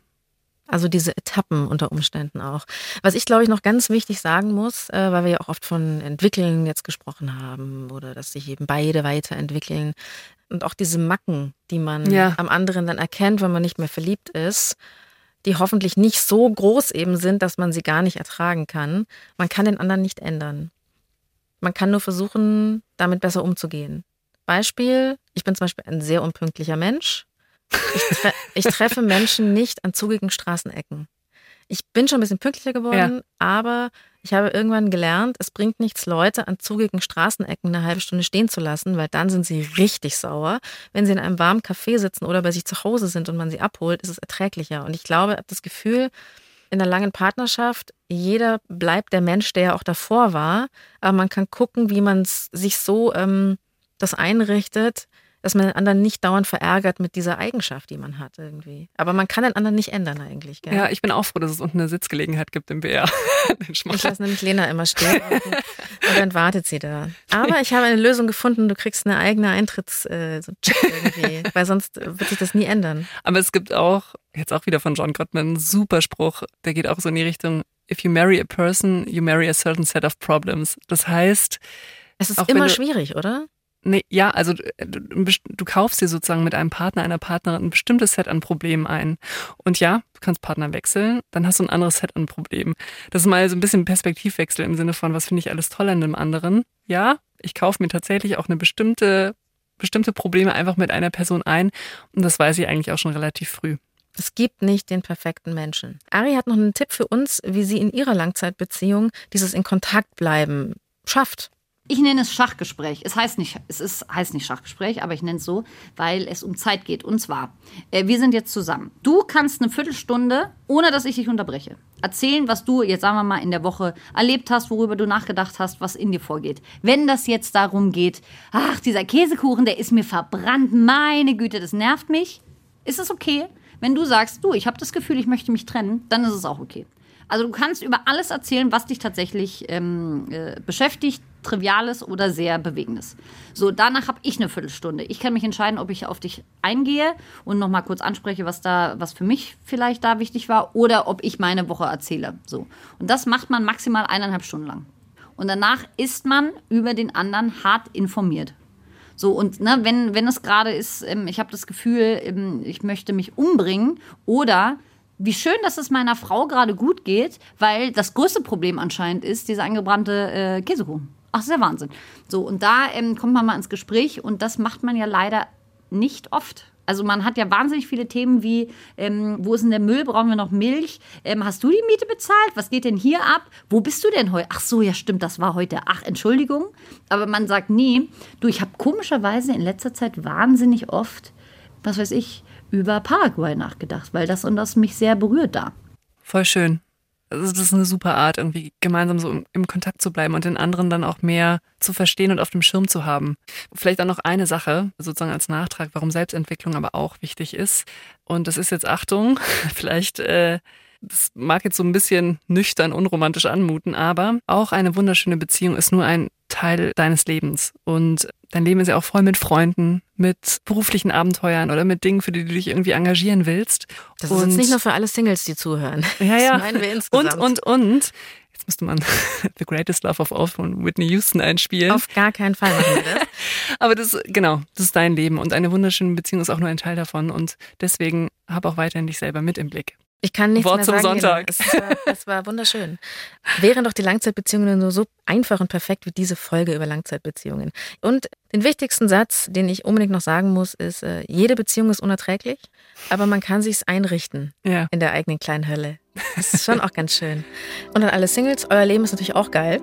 Also diese Etappen unter Umständen auch. Was ich glaube ich noch ganz wichtig sagen muss, äh, weil wir ja auch oft von Entwickeln jetzt gesprochen haben oder dass sich eben beide weiterentwickeln und auch diese Macken, die man ja. am anderen dann erkennt, wenn man nicht mehr verliebt ist die hoffentlich nicht so groß eben sind, dass man sie gar nicht ertragen kann. Man kann den anderen nicht ändern. Man kann nur versuchen, damit besser umzugehen. Beispiel, ich bin zum Beispiel ein sehr unpünktlicher Mensch. Ich, tre ich treffe Menschen nicht an zugigen Straßenecken. Ich bin schon ein bisschen pünktlicher geworden, ja. aber ich habe irgendwann gelernt, es bringt nichts, Leute an zugigen Straßenecken eine halbe Stunde stehen zu lassen, weil dann sind sie richtig sauer. Wenn sie in einem warmen Café sitzen oder bei sich zu Hause sind und man sie abholt, ist es erträglicher. Und ich glaube, ich habe das Gefühl, in einer langen Partnerschaft, jeder bleibt der Mensch, der ja auch davor war, aber man kann gucken, wie man sich so ähm, das einrichtet, dass man den anderen nicht dauernd verärgert mit dieser Eigenschaft, die man hat irgendwie. Aber man kann den anderen nicht ändern eigentlich. Gell? Ja, ich bin auch froh, dass es unten eine Sitzgelegenheit gibt im BR. ich lasse nämlich Lena immer stehen und dann wartet sie da. Aber ich habe eine Lösung gefunden, du kriegst eine eigene Eintritts äh, so irgendwie, weil sonst wird sich das nie ändern. Aber es gibt auch, jetzt auch wieder von John Gottman, einen super Spruch, der geht auch so in die Richtung, if you marry a person, you marry a certain set of problems. Das heißt, es ist immer schwierig, oder? Nee, ja, also äh, du, du, kaufst dir sozusagen mit einem Partner, einer Partnerin ein bestimmtes Set an Problemen ein. Und ja, du kannst Partner wechseln, dann hast du ein anderes Set an Problemen. Das ist mal so ein bisschen Perspektivwechsel im Sinne von, was finde ich alles toll an dem anderen. Ja, ich kaufe mir tatsächlich auch eine bestimmte, bestimmte Probleme einfach mit einer Person ein. Und das weiß ich eigentlich auch schon relativ früh. Es gibt nicht den perfekten Menschen. Ari hat noch einen Tipp für uns, wie sie in ihrer Langzeitbeziehung dieses in Kontakt bleiben schafft. Ich nenne es Schachgespräch. Es heißt nicht, es ist, heißt nicht Schachgespräch, aber ich nenne es so, weil es um Zeit geht. Und zwar, äh, wir sind jetzt zusammen. Du kannst eine Viertelstunde, ohne dass ich dich unterbreche, erzählen, was du jetzt, sagen wir mal, in der Woche erlebt hast, worüber du nachgedacht hast, was in dir vorgeht. Wenn das jetzt darum geht, ach, dieser Käsekuchen, der ist mir verbrannt, meine Güte, das nervt mich, ist es okay. Wenn du sagst, du, ich habe das Gefühl, ich möchte mich trennen, dann ist es auch okay. Also du kannst über alles erzählen, was dich tatsächlich ähm, äh, beschäftigt, Triviales oder sehr Bewegendes. So, danach habe ich eine Viertelstunde. Ich kann mich entscheiden, ob ich auf dich eingehe und nochmal kurz anspreche, was da, was für mich vielleicht da wichtig war, oder ob ich meine Woche erzähle. So. Und das macht man maximal eineinhalb Stunden lang. Und danach ist man über den anderen hart informiert. So, und ne, wenn, wenn es gerade ist, ähm, ich habe das Gefühl, ähm, ich möchte mich umbringen oder wie schön, dass es meiner Frau gerade gut geht, weil das größte Problem anscheinend ist dieser angebrannte äh, Käsekuchen. Ach, das ist ja Wahnsinn. So, und da ähm, kommt man mal ins Gespräch und das macht man ja leider nicht oft. Also man hat ja wahnsinnig viele Themen wie, ähm, wo ist denn der Müll, brauchen wir noch Milch? Ähm, hast du die Miete bezahlt? Was geht denn hier ab? Wo bist du denn heute? Ach so, ja stimmt, das war heute. Ach, Entschuldigung. Aber man sagt nie, du, ich habe komischerweise in letzter Zeit wahnsinnig oft, was weiß ich, über Paraguay nachgedacht, weil das und das mich sehr berührt da. Voll schön. Also das ist eine super Art, irgendwie gemeinsam so im Kontakt zu bleiben und den anderen dann auch mehr zu verstehen und auf dem Schirm zu haben. Vielleicht auch noch eine Sache, sozusagen als Nachtrag, warum Selbstentwicklung aber auch wichtig ist. Und das ist jetzt Achtung, vielleicht, äh, das mag jetzt so ein bisschen nüchtern, unromantisch anmuten, aber auch eine wunderschöne Beziehung ist nur ein Teil deines Lebens. Und dein Leben ist ja auch voll mit Freunden, mit beruflichen Abenteuern oder mit Dingen, für die du dich irgendwie engagieren willst. Das ist und jetzt nicht nur für alle Singles, die zuhören. Ja, ja. Das meinen wir insgesamt. Und, und, und. Jetzt müsste man The Greatest Love of All von Whitney Houston einspielen. Auf gar keinen Fall machen wir das. Aber das, genau, das ist dein Leben und eine wunderschöne Beziehung ist auch nur ein Teil davon und deswegen hab auch weiterhin dich selber mit im Blick. Ich kann nichts Wort mehr zum sagen. Sonntag. Lena. Es war, es war wunderschön. Wären doch die Langzeitbeziehungen nur so einfach und perfekt wie diese Folge über Langzeitbeziehungen. Und den wichtigsten Satz, den ich unbedingt noch sagen muss, ist, äh, jede Beziehung ist unerträglich, aber man kann sich's einrichten Ja. in der eigenen kleinen Hölle. Das ist schon auch ganz schön. Und an alle Singles, euer Leben ist natürlich auch geil.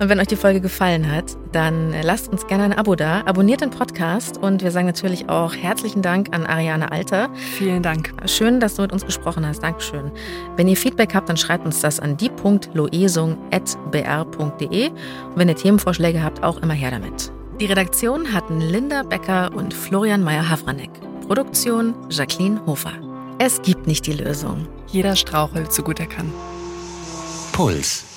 Und wenn euch die Folge gefallen hat, dann äh, lasst uns gerne ein Abo da, abonniert den Podcast und wir sagen natürlich auch herzlichen Dank an Ariane Alter. Vielen Dank. Schön, dass du mit uns gesprochen hast. Dankeschön. Wenn ihr Feedback habt, dann schreibt uns das an die.loesung.br.de. Und wenn ihr Themenvorschläge habt, auch immer her damit. Die Redaktion hatten Linda Becker und Florian Meyer-Havranek. Produktion Jacqueline Hofer. Es gibt nicht die Lösung. Jeder strauchelt so gut er kann. Puls.